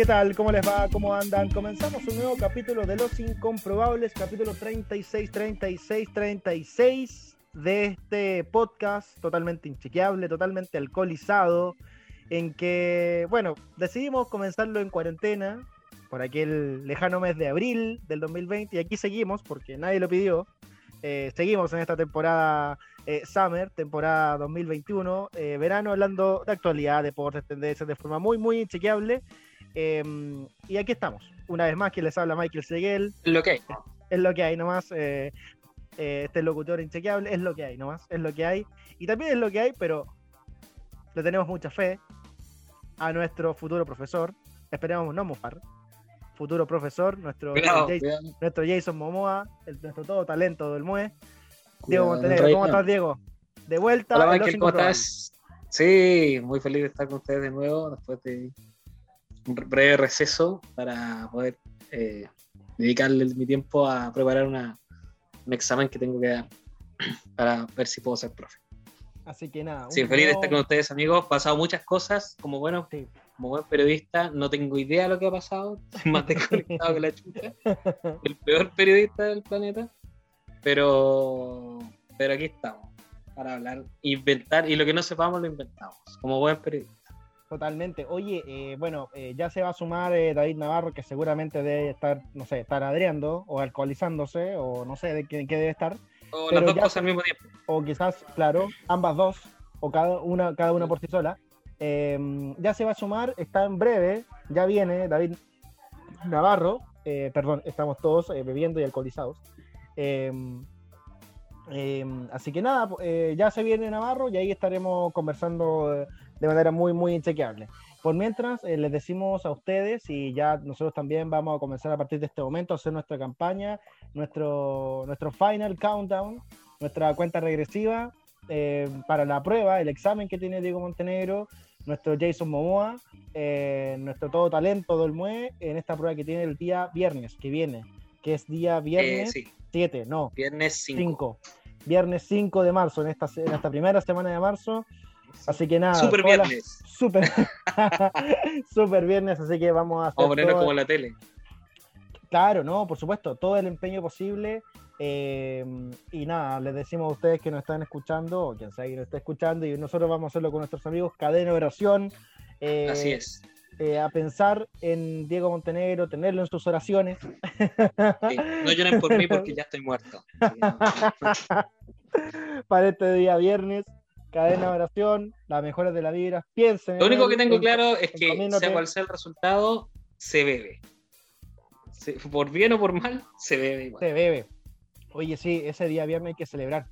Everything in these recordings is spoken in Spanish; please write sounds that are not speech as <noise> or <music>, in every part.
¿Qué tal? ¿Cómo les va? ¿Cómo andan? Comenzamos un nuevo capítulo de Los Incomprobables, capítulo 36, 36, 36 de este podcast totalmente inchequeable, totalmente alcoholizado, en que, bueno, decidimos comenzarlo en cuarentena por aquel lejano mes de abril del 2020 y aquí seguimos porque nadie lo pidió. Eh, seguimos en esta temporada eh, Summer, temporada 2021, eh, verano, hablando de actualidad, deportes, tendencias de forma muy, muy inchequeable. Em, y aquí estamos, una vez más, quien les habla Michael Seguel. Es lo que hay. Es lo que hay nomás. Eh, eh, este locutor inchequeable es lo que hay nomás. Es lo que hay. Y también es lo que hay, pero le tenemos mucha fe a nuestro futuro profesor. Esperemos no mofar. Futuro profesor, nuestro, Cuidado, Jason, cuidado. nuestro Jason Momoa, el- nuestro todo talento del MUE. Diego Montenegro, ¿cómo estás, Diego? De vuelta. Hola Michael, ¿cómo estás? Sí, muy feliz de estar con ustedes de nuevo después de un breve receso para poder eh, dedicarle mi tiempo a preparar una, un examen que tengo que dar <clears throat> para ver si puedo ser profe. Así que nada. Sí, feliz de estar con ustedes amigos. Pasado muchas cosas, como bueno, Sí. como buen periodista, no tengo idea de lo que ha pasado. <laughs> Estoy más desconectado que la chucha. <laughs> El peor periodista del planeta. Pero, pero aquí estamos para hablar, inventar y lo que no sepamos lo inventamos, como buen periodista. Totalmente. Oye, eh, bueno, eh, ya se va a sumar eh, David Navarro, que seguramente debe estar, no sé, estar adriando o alcoholizándose, o no sé de qué, qué debe estar, O Pero las dos ya- cosas al mismo tiempo. o quizás, claro, ambas dos, o cada una, cada una por sí sola. Eh, ya se va a sumar, está en breve, ya viene David Navarro, perdón, estamos todos bebiendo y alcoholizados. Eh, eh, así que nada, ya se viene Navarro y ahí estaremos conversando de manera muy, muy inchequeable. Por mientras, eh, les decimos a ustedes y ya nosotros también vamos a comenzar a partir de este momento a hacer nuestra campaña, nuestro, nuestro final countdown, nuestra cuenta regresiva eh, para la prueba, el examen que tiene Diego Montenegro, nuestro Jason Momoa, eh, nuestro todo talento del MUE en esta prueba que tiene el día viernes, que viene, que es día Eh, viernes sí, 7, no, viernes 5. 5. Viernes 5 de marzo, en esta, en esta primera semana de marzo. Así que nada. Super viernes. Super, <laughs> <laughs> super viernes, así que vamos a hacer. Todo- como en la tele. Claro, no, por supuesto, todo el empeño posible. eh, y nada, les decimos a ustedes que nos están escuchando, o quien sea que nos esté escuchando, y nosotros vamos a hacerlo con nuestros amigos, cadena de oración. eh, Así es. eh, a pensar en Diego Montenegro, tenerlo en sus oraciones. Sí, No lloren por mí porque ya estoy muerto. <laughs> Para este día viernes. Cadena de oración, las mejores de la vida. Piensen. Lo único él, que tengo en- claro es que, sea cual sea el resultado, se bebe. Se- por bien o por mal, se bebe igual. Se bebe. Oye, sí, ese día viernes hay que celebrar.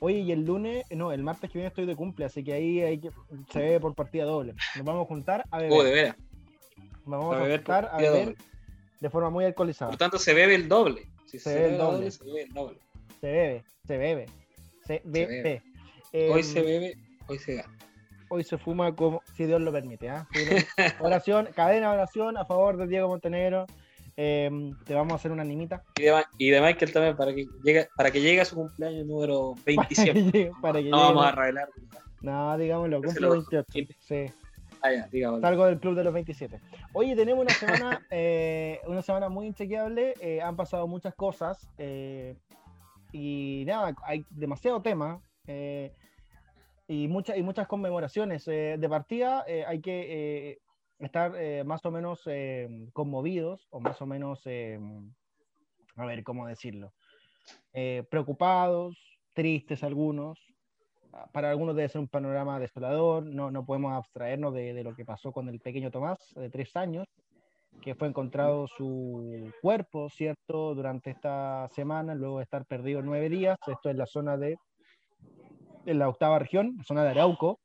Oye, y el lunes, no, el martes que viene estoy de cumple, así que ahí hay que, se bebe por partida doble. Nos vamos a juntar a beber. Oh, de veras. Nos vamos a a, beber juntar a beber doble. de forma muy alcoholizada. Por tanto, se bebe el doble. Si Se se, bebe el bebe el doble. doble, se bebe el doble. Se bebe, se bebe. Se bebe. Eh, Hoy se bebe, hoy se gana. hoy se fuma como si Dios lo permite. no. <laughs> Oración, cadena de oración a favor de Diego Montenegro. Eh, te vamos a hacer una nimita. Y de, y de Michael también para que llegue, para que llegue a su cumpleaños número <laughs> 27. Para que no vamos a revelar. No, digámoslo, cumple lo- 28. Sí. Ah, ya. Salgo del club de los 27. Oye, tenemos una semana, <laughs> eh, una semana muy inchequeable. eh, han pasado muchas cosas. eh, y nada, hay demasiado tema. Eh, y, muchas y muchas conmemoraciones. eh, de partida eh, hay que estar más o menos conmovidos o más o menos, a ver, ¿cómo decirlo? Preocupados, tristes algunos. Para algunos debe ser un panorama desolador, no, no podemos abstraernos de, de lo que pasó con el pequeño Tomás de tres años, que fue encontrado su cuerpo, ¿cierto?, durante esta semana, luego de estar perdido nueve días, esto es la zona de, en la octava región, zona de Arauco,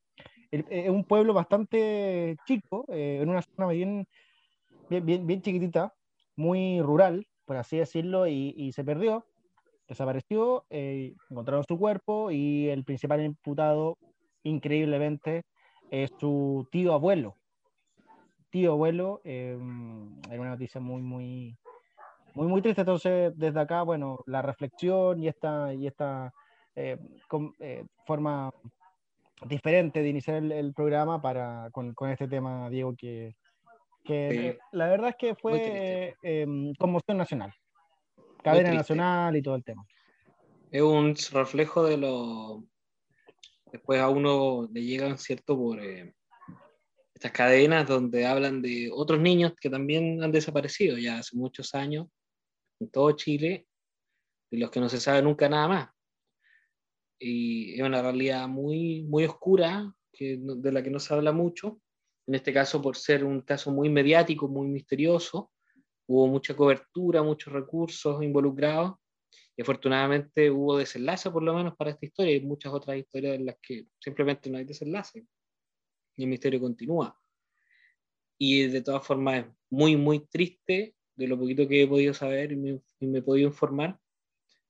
El- es un pueblo bastante chico, eh, en una zona bien, bien, bien, bien chiquitita, muy rural, por así decirlo, y, y se perdió, desapareció, eh, encontraron su cuerpo y el principal imputado, increíblemente, es su tío abuelo. Tío abuelo, eh, era una noticia muy, muy, muy, muy triste. Entonces, desde acá, bueno, la reflexión y esta, y esta eh, com- eh, forma diferente de iniciar el, el programa para, con, con este tema, Diego, que, Que la verdad es que fue em, conmoción nacional. Cadena nacional y todo el tema. Es un reflejo de lo. Después a uno le llegan, ¿cierto? Por eh, estas cadenas donde hablan de otros niños que también han desaparecido ya hace muchos años en todo Chile y los que no se sabe nunca nada más. Y es una realidad muy, muy oscura que, de la que no se habla mucho. En este caso, por ser un caso muy mediático, muy misterioso, hubo mucha cobertura, muchos recursos involucrados y afortunadamente hubo desenlace por lo menos para esta historia. Hay muchas otras historias en las que simplemente no hay desenlace y el misterio continúa. Y de todas formas es muy, muy triste de lo poquito que he podido saber y me, he podido informar.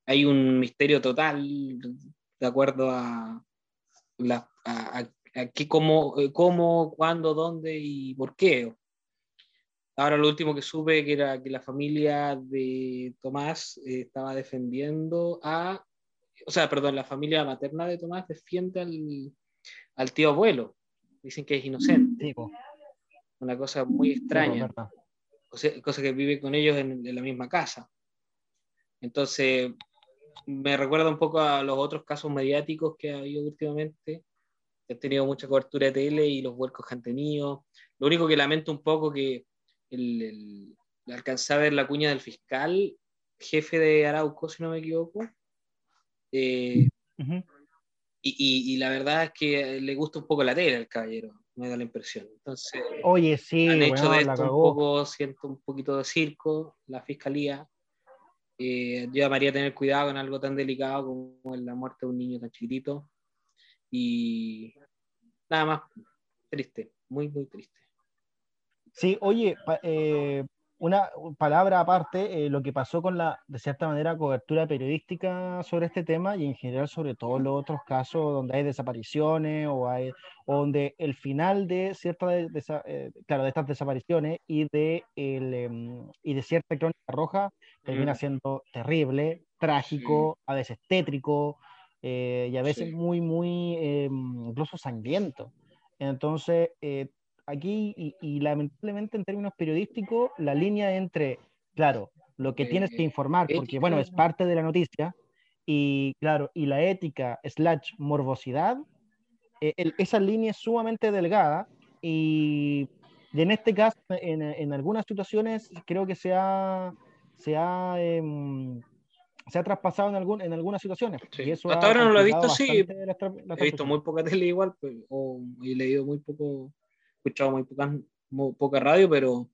Hay un misterio total de acuerdo a, la, a, cómo, cómo, cuándo, dónde y por qué. Ahora lo último que supe que era que la familia de Tomás eh, estaba defendiendo a, o sea, perdón, la familia materna de Tomás defiende al, al tío abuelo. Dicen que es inocente. Una cosa muy extraña. cosa, que vive con ellos en, la misma casa. Entonces, me recuerda un poco a los otros casos mediáticos que ha habido últimamente, que han tenido mucha cobertura de tele y los vuelcos que han tenido. Lo único que lamento un poco que el, el, alcancé a ver la cuña del fiscal, jefe de Arauco, si no me equivoco. Eh, y, y, la verdad es que le gusta un poco la tele al caballero, me da la impresión. Entonces, Oye, sí, han hecho de esto un poco, siento un poquito de circo, la fiscalía. Eh, yo llamaría a tener cuidado con algo tan delicado como la muerte de un niño tan chiquitito. Y nada más, triste, muy, muy triste. Sí, oye, eh, una palabra aparte, eh, lo que pasó con la, de cierta manera, cobertura periodística sobre este tema y en general sobre todos los otros casos donde hay desapariciones o, hay, donde el final de, cierta eh, claro, de estas desapariciones y de, el, em, y de cierta crónica roja termina siendo terrible, trágico, a veces tétrico y a veces muy, muy, em, incluso sangriento. Entonces, aquí, y, lamentablemente en términos periodísticos, la línea entre, claro, lo que tienes que informar, porque bueno, es parte de la noticia, y claro, y la ética slash morbosidad, eh, esa línea es sumamente delgada y, en este caso, en, en, algunas situaciones, creo que se ha, se ha, em, se ha traspasado en, algún, en algunas situaciones. Hasta ahora no lo he visto, sí. he visto muy poca tele igual, pues, o he leído muy poco escuchado muy poca, radio, pero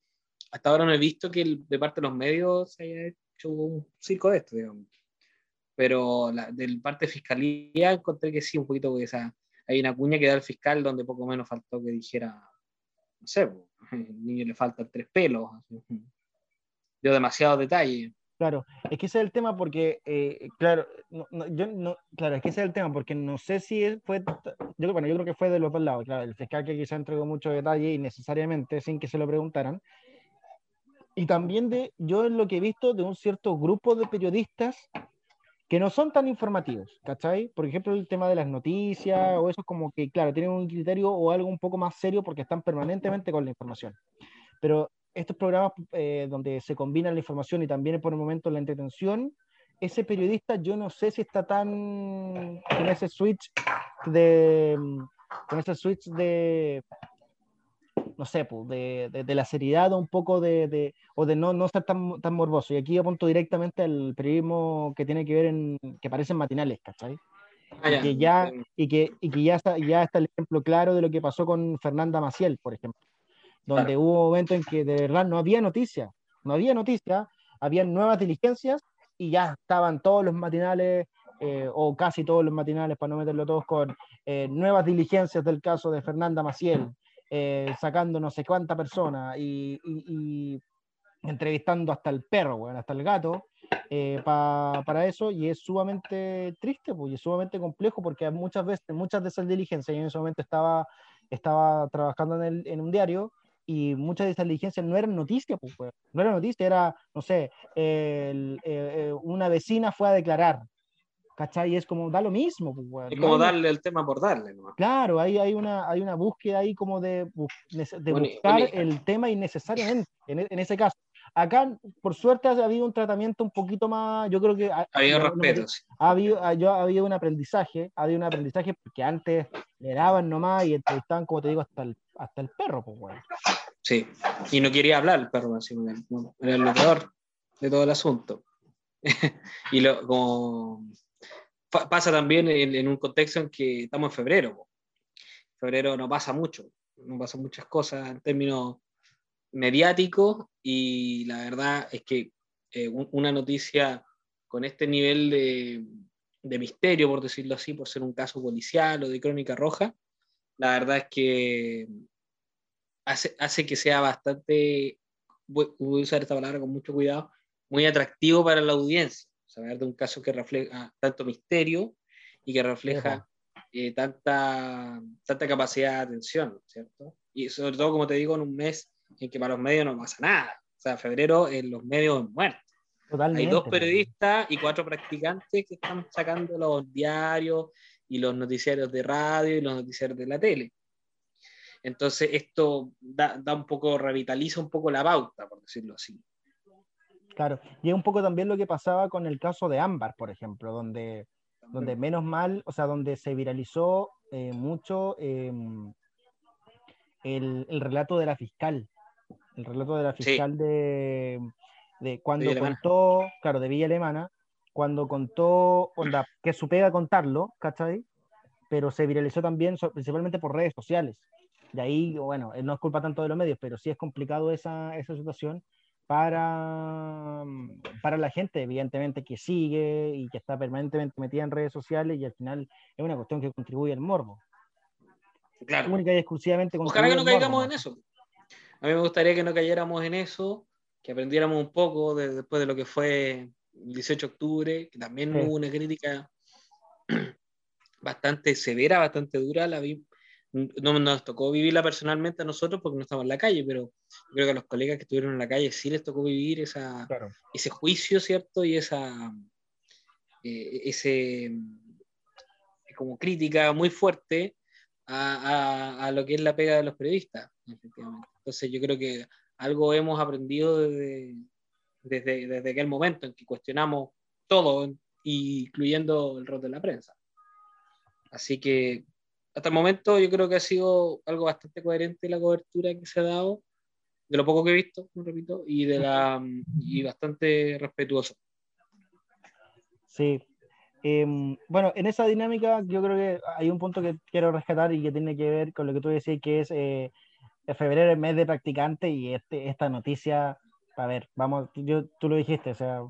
hasta ahora no he visto que de parte de los medios se haya hecho un circo de esto, digamos. Pero la, del parte de fiscalía encontré que sí, un poquito, porque esa, hay una cuña que da el fiscal donde poco menos faltó que dijera, no sé, el <laughs> niño le faltan tres pelos. Dio demasiado detalle. Claro, es que ese es el tema porque, eh, claro, yo no, claro, es que ese es el tema porque no sé si fue, yo, bueno, yo creo que fue de los dos lados, claro, el fiscal que quizá entregó mucho detalle y necesariamente sin que se lo preguntaran, y también de, yo en lo que he visto de un cierto grupo de periodistas que no son tan informativos, ¿cachai? Por ejemplo, el tema de las noticias o eso es como que, claro, tienen un criterio o algo un poco más serio porque están permanentemente con la información. Pero estos programas eh, donde se combina la información y también por el momento la entretención, ese periodista yo no sé si está tan con ese switch de con ese switch de no sé, pues, de, de, la seriedad o un poco de, de o de no, no ser tan, tan morboso. Y aquí apunto directamente al periodismo que tiene que ver en, que parecen matinales, ¿cachai? Ah, y, que ya, y, que, y que ya está, ya está el ejemplo claro de lo que pasó con Fernanda Maciel, por ejemplo donde hubo un momento en que de verdad no había noticia, no había noticia, había nuevas diligencias y ya estaban todos los matinales, eh, o casi todos los matinales, para no meterlo todos con eh, nuevas diligencias del caso de Fernanda Maciel, eh, sacando no sé cuánta persona y, y, entrevistando hasta el perro, bueno, hasta el gato, para eso, y es sumamente triste, pues, y es sumamente complejo, porque muchas veces, muchas de esas diligencias, yo en ese momento estaba, estaba trabajando en, el, en un diario, y muchas de esas diligencias no eran noticias, pues, no era noticia, era, no sé, eh, eh, una vecina fue a declarar, ¿cachai? Y es como, da lo mismo. Pues. Es No como hay- darle el tema por darle, nomás. Claro, hay, hay, una, hay una búsqueda ahí como de, de Bueno, buscar oye. el tema innecesariamente, en, e- en ese caso. Acá, por suerte, ha habido un tratamiento un poquito más, yo creo que ha, Ha habido no- no respeto, sí. ha habido, ha, yo- ha habido un aprendizaje, ha habido un aprendizaje porque antes le daban nomás y entrevistaban, como te digo, hasta el, hasta el perro, pues, weón. Sí. Y no quería hablar el perro, así, bueno, era lo peor de todo el asunto. <laughs> y lo, como pa- pasa también en, un contexto en que estamos en febrero. febrero no pasa mucho, no pasan muchas cosas en términos mediáticos y la verdad es que eh, un- una noticia con este nivel de, de misterio, por decirlo así, por ser un caso policial o de crónica roja, la verdad es que hace, hace que sea bastante, voy voy a usar esta palabra con mucho cuidado, muy atractivo para la audiencia, saber de un caso que refleja tanto misterio y que refleja eh, tanta, tanta capacidad de atención, ¿cierto? Y sobre todo, como te digo, en un mes en que para los medios no pasa nada. O sea, febrero en los medios es muerto. Totalmente. Hay dos periodistas y cuatro practicantes que están sacando los diarios y los noticiarios de radio y los noticiarios de la tele. Entonces, esto da, da un poco, revitaliza un poco la pauta, por decirlo así. Claro, y es un poco también lo que pasaba con el caso de Ámbar, por ejemplo, donde, donde menos mal, o sea, donde se viralizó eh, mucho eh, el, el relato de la fiscal, el relato de la Sí. fiscal de, de cuando Alemana. contó, claro, de Villa Alemana, cuando contó, onda, que su pega contarlo, ¿cachai? Pero se viralizó también, principalmente por redes sociales. De ahí, bueno, eh, no es culpa tanto de los medios, pero sí es complicado esa, esa situación para, para la gente, evidentemente, que sigue y que está permanentemente metida en redes sociales y al final es una cuestión que contribuye al morbo. Claro. Única y exclusivamente Ojalá que no caigamos morbo, en eso. A mí me gustaría que no cayéramos en eso, que aprendiéramos un poco de- después de lo que fue 18 de octubre, que también Sí. hubo una crítica <clears throat> bastante severa, bastante dura. La vi, no nos tocó vivirla personalmente a nosotros porque no estamos en la calle, pero creo que a los colegas que estuvieron en la calle sí les tocó vivir esa, Claro. ese juicio, ¿cierto? Y esa eh, ese como crítica muy fuerte a, a- a lo que es la pega de los periodistas, efectivamente. Entonces yo creo que algo hemos aprendido desde, desde, desde aquel momento en que cuestionamos todo, incluyendo el rol de la prensa. Así que hasta el momento yo creo que ha sido algo bastante coherente la cobertura que se ha dado, de lo poco que he visto, repito, y, de la, y bastante respetuoso. Sí. Em, bueno, en esa dinámica yo creo que hay un punto que quiero rescatar y que tiene que ver con lo que tú decías, que es eh, febrero el mes de practicante y este, esta noticia, a ver, vamos, yo, tú lo dijiste, o sea,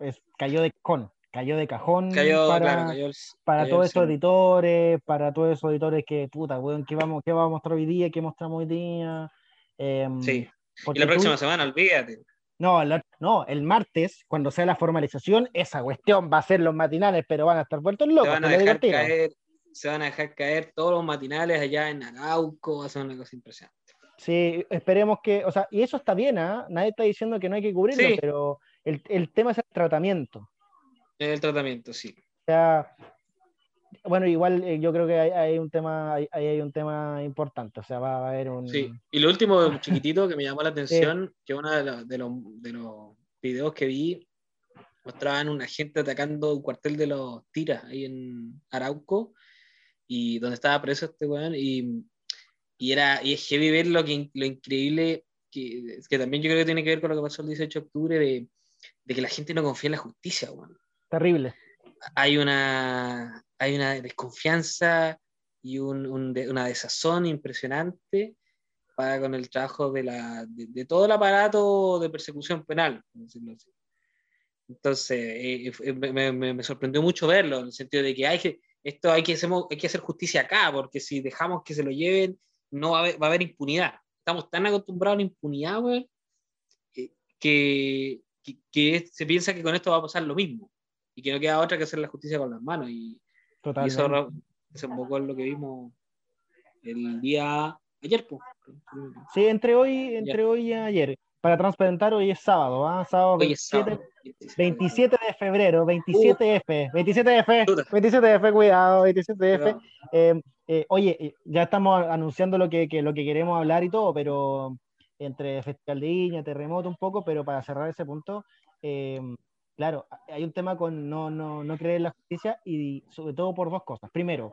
es, cayó de cajón, cayó de cajón Cayó, para, claro, cayó el- para cayó todos esos cielo. editores, para todos esos editores que, puta, weón, ¿qué vamos, qué vamos a mostrar hoy día? ¿Qué mostramos hoy día? Em, Sí. Y la tú- próxima semana, olvídate. no, la- no, el martes, cuando sea la formalización, esa cuestión va a ser los matinales, pero van a estar vueltos Se locos. van, a dejar caer, se van a dejar caer todos los matinales allá en Arauco, va a ser una cosa impresionante. Sí, esperemos que, o sea, y eso está bien, ¿ah? Nadie está diciendo que no hay que cubrirlo, Sí. pero el, el tema es el tratamiento. El tratamiento, sí. O sea, bueno, igual eh, yo creo que hay, hay un tema, hay, ahí hay un tema importante, o sea, va, va a haber un... Sí. Y lo último, un chiquitito, que me llamó la <laughs> atención, que uno de los, de, los, de los videos que vi mostraban un agente atacando un cuartel de los tiras ahí en Arauco, y donde estaba preso este weón, y, y era y es heavy ver lo, que, lo increíble, que, que también yo creo que tiene que ver con lo que pasó el 18 de octubre, de, de que la gente no confía en la justicia, weón. Terrible. hay una, hay una desconfianza y un, un una desazón impresionante para con el trabajo de, la, de, de todo el aparato de persecución penal, por decirlo así. Entonces, eh, eh, me, me- me sorprendió mucho verlo, en el sentido de que hay que, esto hay que, hacer, hay que hacer justicia acá, porque si dejamos que se lo lleven, no va a haber, va a haber impunidad. Estamos tan acostumbrados a la impunidad, güey, que, que, se piensa que con esto va a pasar lo mismo y que no queda otra que hacer la justicia con las manos. Y, y eso desembocó en lo que vimos el día ayer. Pues. Sí, entre hoy, entre hoy y ayer. Para transparentar, hoy es sábado, ¿ah? Sábado, Hoy es 27, sábado. 27 de febrero, 27F, 27F, Chuta. 27F, cuidado, 27F. Cuidado. Eh, eh, oye, eh, ya estamos anunciando lo que, que- lo que queremos hablar y todo, pero entre Festival de Viña, Terremoto un poco, pero para cerrar ese punto, eh, claro, hay un tema con no, no, no creer en la justicia y sobre todo por dos cosas. Primero,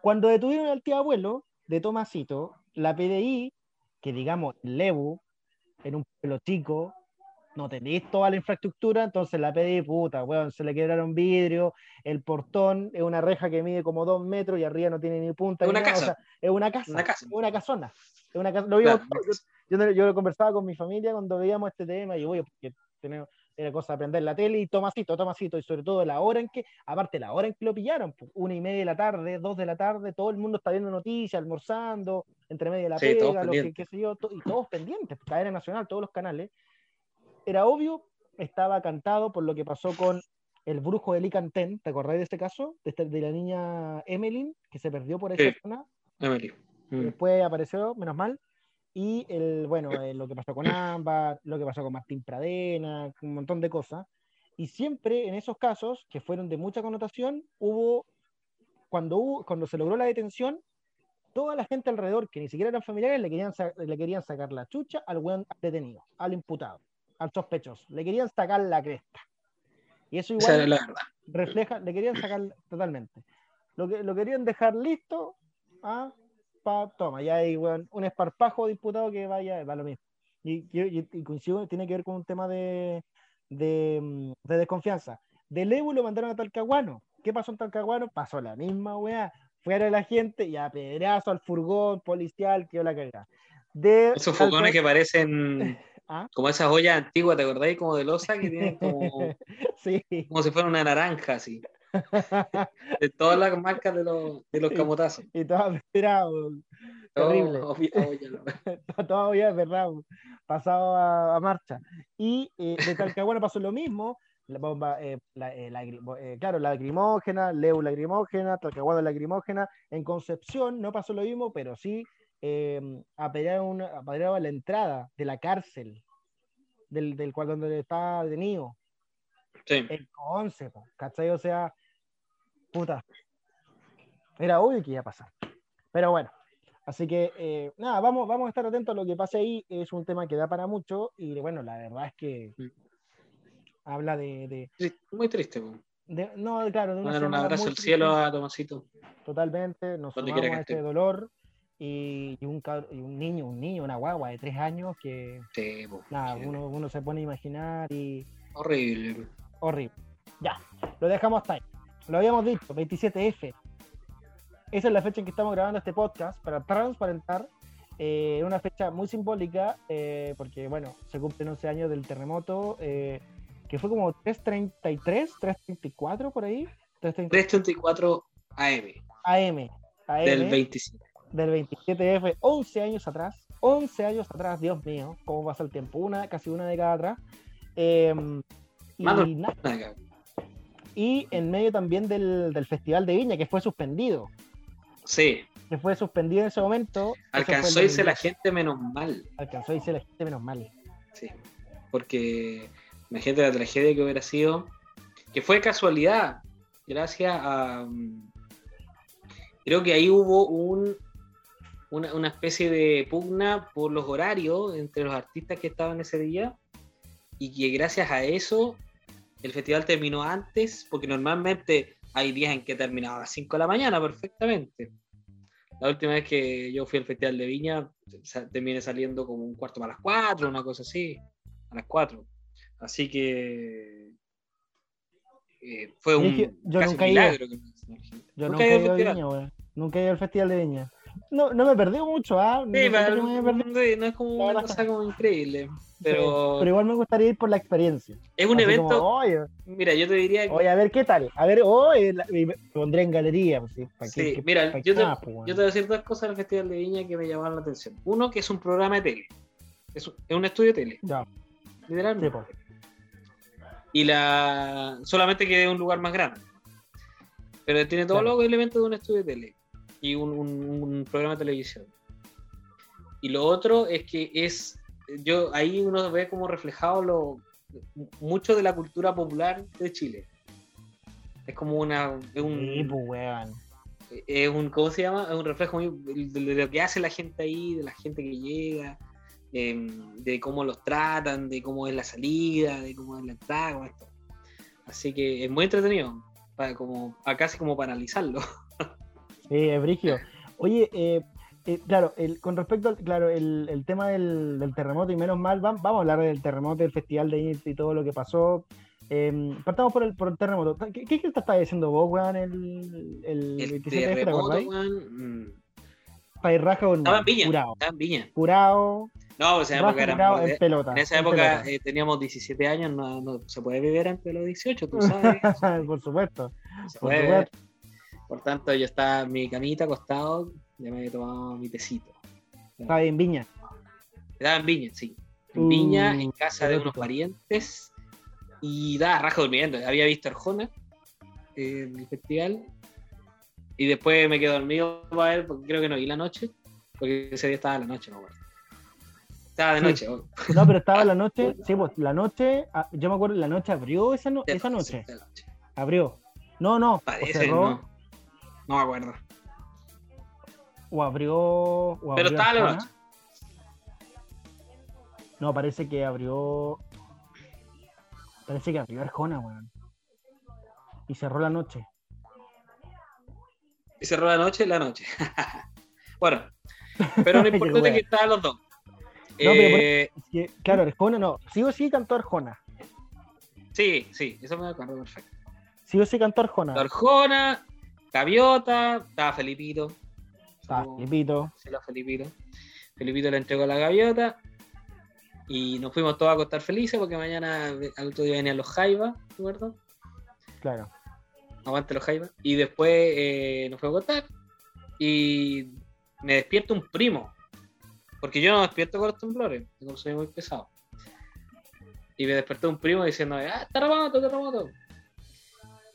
cuando detuvieron al tío abuelo de Tomasito, la PDI, que digamos, Lebu, en un pueblo chico, no tenéis toda la infraestructura, entonces la PDI, puta, weón, se le quebraron vidrio, el portón es una reja que mide como dos metros y arriba no tiene ni punta. Es ni una nada, o casa. sea, es una casa. Una casa. Es una casona. Es una casa. Lo vimos Claro, yo, yo, yo conversaba con mi familia cuando veíamos este tema y yo, oye, porque tenemos, era cosa de aprender la tele y Tomasito, Tomasito, y sobre todo la hora en que, aparte la hora en que lo pillaron, pues, una y media de la tarde, dos de la tarde, todo el mundo está viendo noticias, almorzando, entre media de la Sí, pega, lo que, qué sé yo, to- y todos pendientes, cadena nacional, todos los canales. Era obvio, estaba cantado por lo que pasó con el brujo de Licantén, ¿te acordás de ese caso? De, este- de la niña Emmeline, que se perdió por esa Sí. zona, Emily. Mm. después apareció, menos mal. Y el, bueno, eh, lo que pasó con Ámbar, lo que pasó con Martín Pradena, un montón de cosas. Y siempre en esos casos, que fueron de mucha connotación, hubo, cuando, hubo, cuando se logró la detención, toda la gente alrededor, que ni siquiera eran familiares, le querían, le querían sacar la chucha al buen detenido, al imputado, al sospechoso. Le querían sacar la cresta. Y eso igual la refleja, le querían sacar totalmente. Lo, que, lo querían dejar listo, ah, pa, toma, ya hay weón, un esparpajo de imputado que vaya, va lo mismo. Y, y, coincido, tiene que ver con un tema de, de, mm, de desconfianza. De Lebu lo mandaron a Talcahuano. ¿Qué pasó en Talcahuano? Pasó la misma weá. Fuera la gente y a pedrazo al furgón policial, que la cagada. De Esos fogones que parecen <laughs> ¿Ah? como esas ollas antiguas, ¿te acordáis? Como de losa que tienen como, <laughs> sí. como si fuera una naranja, así. De todas las marcas de los, de los camotazos. y todo pedrado. Terrible. Oh, obvia- obvia la- <laughs> todavía es verdad, pasado a, a marcha. Y eh, de Talcahuano pasó lo mismo, la bomba, eh, la, eh, bo- eh, claro, la lacrimógena, Leu lacrimógena, Talcahuano lacrimógena, en Concepción no pasó lo mismo, pero sí eh, apedrearon, apedrearon la entrada de la cárcel del, del cual donde estaba detenido, Sí. el 11, po, ¿cachai? O sea, puta, era obvio que iba a pasar. Pero bueno, así que eh, nada, vamos, vamos a estar atentos a lo que pase ahí. Es un tema que da para mucho y bueno, la verdad es que Mm. habla de, Muy triste. de- no, claro, de una Mandar un abrazo al cielo a Tomasito. totalmente. Nos sumamos a este dolor y, un, y un niño, un niño, una guagua de tres años que Sí, nada, Sí. uno, uno se pone a imaginar y Horrible. horrible. Ya, lo dejamos hasta ahí. Lo habíamos dicho, 27F. Esa es la fecha en que estamos grabando este podcast para transparentar eh, una fecha muy simbólica porque, porque, bueno, se cumplen 11 años del terremoto, eh, que fue como 333, 334 por ahí, 330 334 AM AM, AM del 27. del 27F, 11 años atrás, 11 años atrás, Dios mío, cómo pasa el tiempo, una, casi una década atrás. Eh, y, Mano, na- Acá. Y en medio también del, del Festival de Viña, que fue suspendido. Sí, Que fue suspendido en ese momento. Alcanzó a irse la 2002. gente menos mal. Alcanzó a irse la gente menos mal. Sí, porque imagínate la tragedia que hubiera sido, que fue casualidad, gracias a... mm, Creo que ahí hubo un, una, una especie de pugna por los horarios entre los artistas que estaban ese día y que gracias a eso el festival terminó antes, porque normalmente hay días en que terminaba a las 5 de la mañana perfectamente. La última vez que yo fui al Festival de Viña, terminé saliendo como un cuarto para las 4, una cosa así, a las 4. Así que eh, fue un yo casi nunca que gente. Yo Nunca nunca he ido al festival. Viña. Nunca he ido al Festival de Viña. No, no me perdí mucho, ¿ah? No Sí, pero me es como una cosa como increíble. Pero, sí, pero igual me gustaría ir por la experiencia. es un Así evento, como, mira, yo te diría que oye, a ver qué tal. A ver, oye, la- y me pondré en galería. Pues, sí, ¿pa' qué- Sí, qué- mira, yo te, pues, yo te voy a decir dos cosas del Festival de Viña que me llamaron la atención. Uno, que es un programa de tele. Es un, es un estudio de tele, Ya, literalmente. Y la solamente que es un lugar más grande. Pero tiene todos Claro. los elementos de un estudio de tele y un, un- un programa de televisión. Y lo otro es que es yo ahí uno ve como reflejado lo, mucho de la cultura popular de Chile. Es como una. Es un, Sí, pues, es un, ¿cómo se llama? Es un reflejo muy- de lo que hace la gente ahí, de la gente que llega, eh, de cómo los tratan, de cómo es la salida, de cómo es la entrada. Así que es muy entretenido, para, como, a casi como para analizarlo. <laughs> Sí, es brigio. Oye, eh, eh, claro, el, con respecto al claro, el, el tema del, del terremoto, y menos mal, vam- vamos a hablar del terremoto, del festival de INT y todo lo que pasó. Eh, partamos por el, por el terremoto. ¿Qué, qué, qué te estás diciendo vos, weón, el, el, El 27 de este, ¿te terremoto, acordáis? weón, mm, Pairraja con estaba en Viña, curado. estaba en Viña. Curado, No, pues esa raja época era en de- pelota. en esa en época pelota. eh, teníamos 17 años, no, no se puede beber antes de los 18, tú <laughs> sabes. por supuesto. se Por puede supuesto. Por tanto, yo estaba en mi camita acostado, ya me había tomado mi tecito. Estaba en Viña. Estaba en Viña, sí. En Uh, Viña, en casa de unos parientes. Y daba raja durmiendo. Había visto Arjona eh, en el festival. Y después me quedé dormido para ver, porque creo que no vi la noche. Porque ese día estaba la noche, no me acuerdo. Estaba de Sí. noche. oh. No, pero estaba la <laughs> noche, sí, pues la noche, ah, yo me acuerdo, la noche abrió esa, no- esa noche. Sí, de noche. Abrió. No, no, o Parece, cerró, no. No me acuerdo. o abrió. O Pero abrió estaba noche. No, parece que abrió. Parece que abrió Arjona, weón. Y cerró la noche. Y cerró la noche, la noche. <laughs> bueno, pero lo <laughs> importante es que estaban los dos. Eh, claro, Arjona no. Sí o sí cantó Arjona. sí, sí, eso me acuerdo perfecto. Sí o sí cantó Arjona. Arjona, Gaviota, estaba Felipito. Filipito. sí, la Felipito. Felipito le entregó la gaviota y nos fuimos todos a acostar felices porque mañana al otro día venían los Jaivas, ¿de acuerdo? Claro. Aguante los Jaivas. Y después eh, nos fuimos a acostar y me despierta un primo. Porque yo no despierto con los temblores, yo soy muy pesado. Y me despertó un primo diciendo, ah, terremoto, terremoto.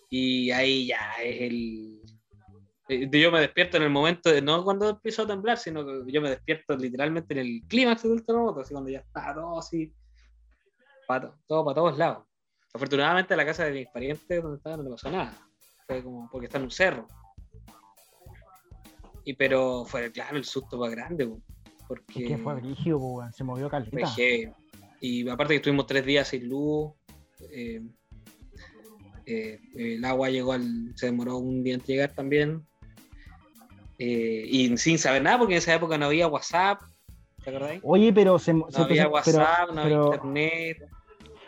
Y ahí ya es el... Yo me despierto en el momento, de, no cuando empiezo a temblar, sino que yo me despierto literalmente en el clímax del terremoto, así cuando ya está todo así, para, todo para todos lados. Afortunadamente la casa de mis parientes donde estaba no le pasó nada, fue como porque está en un cerro. Y pero fue, claro, el susto más grande, po, porque Es que fue brígido. Se movió fue caleta. Y aparte que estuvimos tres días sin luz, eh, eh, el agua llegó al, se demoró un día en llegar también. Eh, y sin saber nada, porque en esa época no había WhatsApp, ¿te acordáis? Oye, pero se, No se había WhatsApp, no había pero, internet,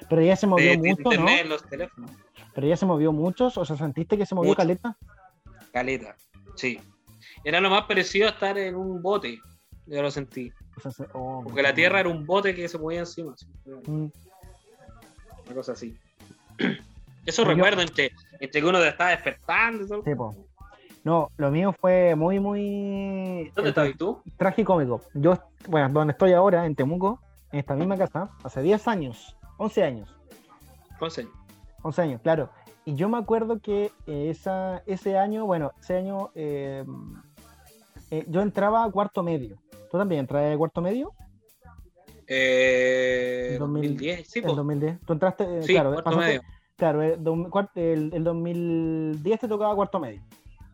pero ya se movió de- de mucho, ¿no? internet en los teléfonos. Pero ya se movió muchos, o sea, ¿sentiste que se movió Mucho. caleta? Caleta, sí. Era lo más parecido a estar en un bote, yo lo sentí. O sea, se- oh, Porque la Tierra era un bote que se movía encima. Mm, Una cosa así. <clears throat> Eso recuerdo entre, entre que uno estaba despertando y todo. sí, po. No, lo mío fue muy, muy ¿Dónde estabas tú? tragicómico. Yo, bueno, donde estoy ahora, en Temuco, en esta misma casa, hace 10 años, 11 años, Entonces, 11 años, claro. Y yo me acuerdo que eh, esa, ese año, bueno, ese año eh, eh, yo entraba a cuarto medio. ¿Tú también entraste a cuarto medio? eh, El 2000, 2010, sí, po. 2010. ¿Tú entraste? eh, sí, claro, cuarto pasaste- medio. Claro, el, el- el 2010 te tocaba cuarto medio.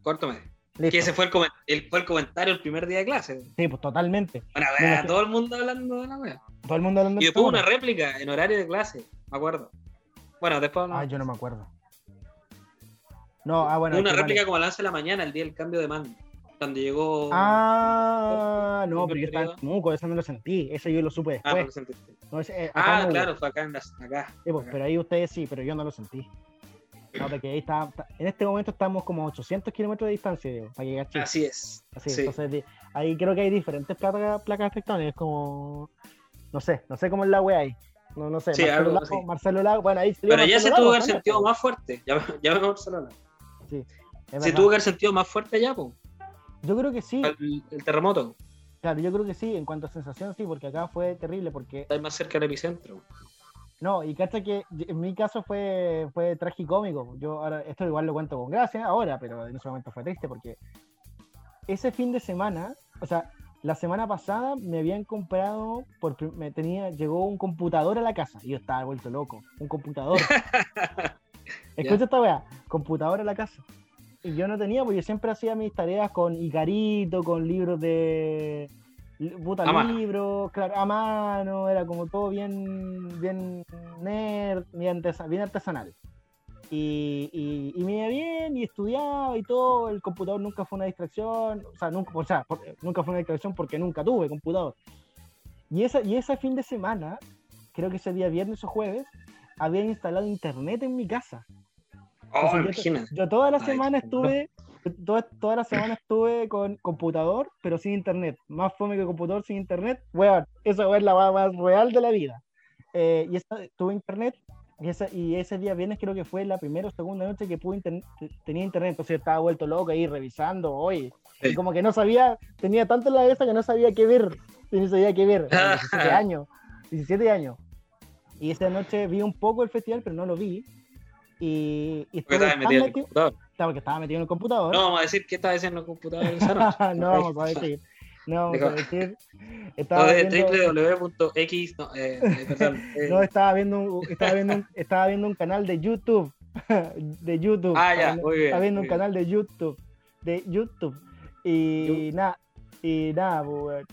Cuarto medio. Listo. Que ese fue el, el, fue el comentario el primer día de clase. Sí, pues totalmente. Bueno, imagino. todo el mundo hablando de la wea. Todo el mundo hablando Y de después esta una réplica en horario de clase, me acuerdo. Bueno, después Ah, hablamos. yo no me acuerdo. No, ah, bueno. Una réplica vale. como a las 11 de la mañana, el día del cambio de mando. Cuando llegó. Ah, no, ¿Primer pero yo estaba en? Temuco, eso no lo sentí. Eso yo lo supe Ah, no lo después. No, ese, eh, Ah, no claro, fue acá en las, acá. Sí, pues, acá. pero ahí ustedes sí, pero yo no lo sentí. No, porque ahí está, en este momento estamos como a 800 kilómetros de distancia, Diego, para llegar a Chile. Así es. Así, sí. entonces ahí creo que hay diferentes placas, placas tectónicas, como, no sé, no sé cómo es la wea ahí. No, no sé, Sí, Marcelo, algo Lago. Marcelo Lago, bueno, ahí Pero ya Marcelo se Lago, tuvo que haber sentido más fuerte. Ya, ya me Barcelona. Sí, es Se tuvo que haber sentido más fuerte ya, po. Yo creo que sí, El, el terremoto. claro, yo creo que sí, en cuanto a sensación sí, porque acá fue terrible, porque Está más cerca del epicentro. No, y cacha que en mi caso fue, fue tragicómico. Yo ahora, esto igual lo cuento con gracia ahora, pero en ese momento fue triste porque ese fin de semana, o sea, la semana pasada me habían comprado, por, me tenía, llegó un computador a la casa y yo estaba vuelto loco. Un computador. <laughs> Escucha esta weá, computador a la casa. Y yo no tenía, porque yo siempre hacía mis tareas con Icarito, con libros de. Puta, libros, claro, a mano, era como todo bien, bien nerd, bien, bien artesanal. Y, y, y me iba bien y estudiaba y todo. El computador nunca fue una distracción, o sea, nunca, o sea, nunca fue una distracción porque nunca tuve computador. Y, esa, y ese fin de semana, creo que ese día viernes o jueves, había instalado internet en mi casa. Oh, Entonces, yo, yo toda la Ay, semana estuve, toda, toda la semana estuve con computador, pero sin internet. Más fome que computador sin internet. Weón, eso es la más real de la vida. Eh, y esa, tuve internet, y, esa, y ese día viernes creo que fue la primera o segunda noche que pude tenía internet. Entonces estaba vuelto loco ahí revisando, hoy Sí. Y como que no sabía, tenía tanto en la cabeza que no sabía qué ver. Y no sabía qué ver. a los 17 años. 17 años. Y esa noche vi un poco el festival, pero no lo vi. Y, y Porque estaba metido en el computador. Porque estaba metido en el computador. No vamos a decir qué estaba haciendo en el computador esa <laughs> noche. no vamos a decir. No vamos a decir. Estaba de viendo, www.x. No, eh, eh, <laughs> perdón, eh, no, estaba viendo, un- estaba, viendo un, estaba viendo un canal de YouTube. <laughs> De YouTube. Ah, ya, muy bien, Estaba viendo un bien. canal de YouTube. De YouTube. Y nada, y nada, pues.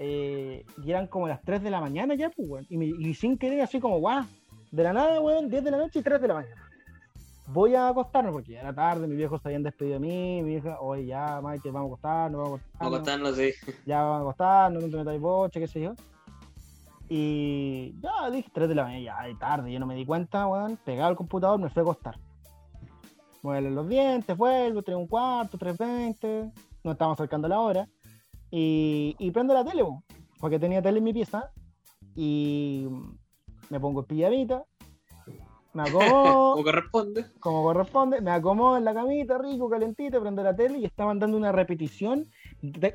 Eh, y eran como las 3 de la mañana ya, pues, weón. Y, y sin querer, así como, guau. De la nada, weón, 10 de la noche y 3 de la mañana. Voy a acostarme porque ya era tarde, mis viejos se habían despedido de mí, mi vieja, oye, ya, Maite, vamos a acostarnos, vamos a acostarnos Vamos contando, sí. ya vamos a acostarnos, no te metáis boche, qué sé yo. Y ya dije 3 de la mañana, ya de tarde, yo no me di cuenta, weón. Pegado al computador, me fui a acostar. Mueve los dientes, vuelvo, tengo un cuarto, 3.20, nos estamos acercando a la hora. Y, y prendo la tele, weón, porque tenía tele en mi pieza. Y me pongo el pijamita, me <laughs> acomodo Como corresponde. como corresponde, me acomodo en la camita, rico, calentito, prendo la tele y estaban dando una repetición.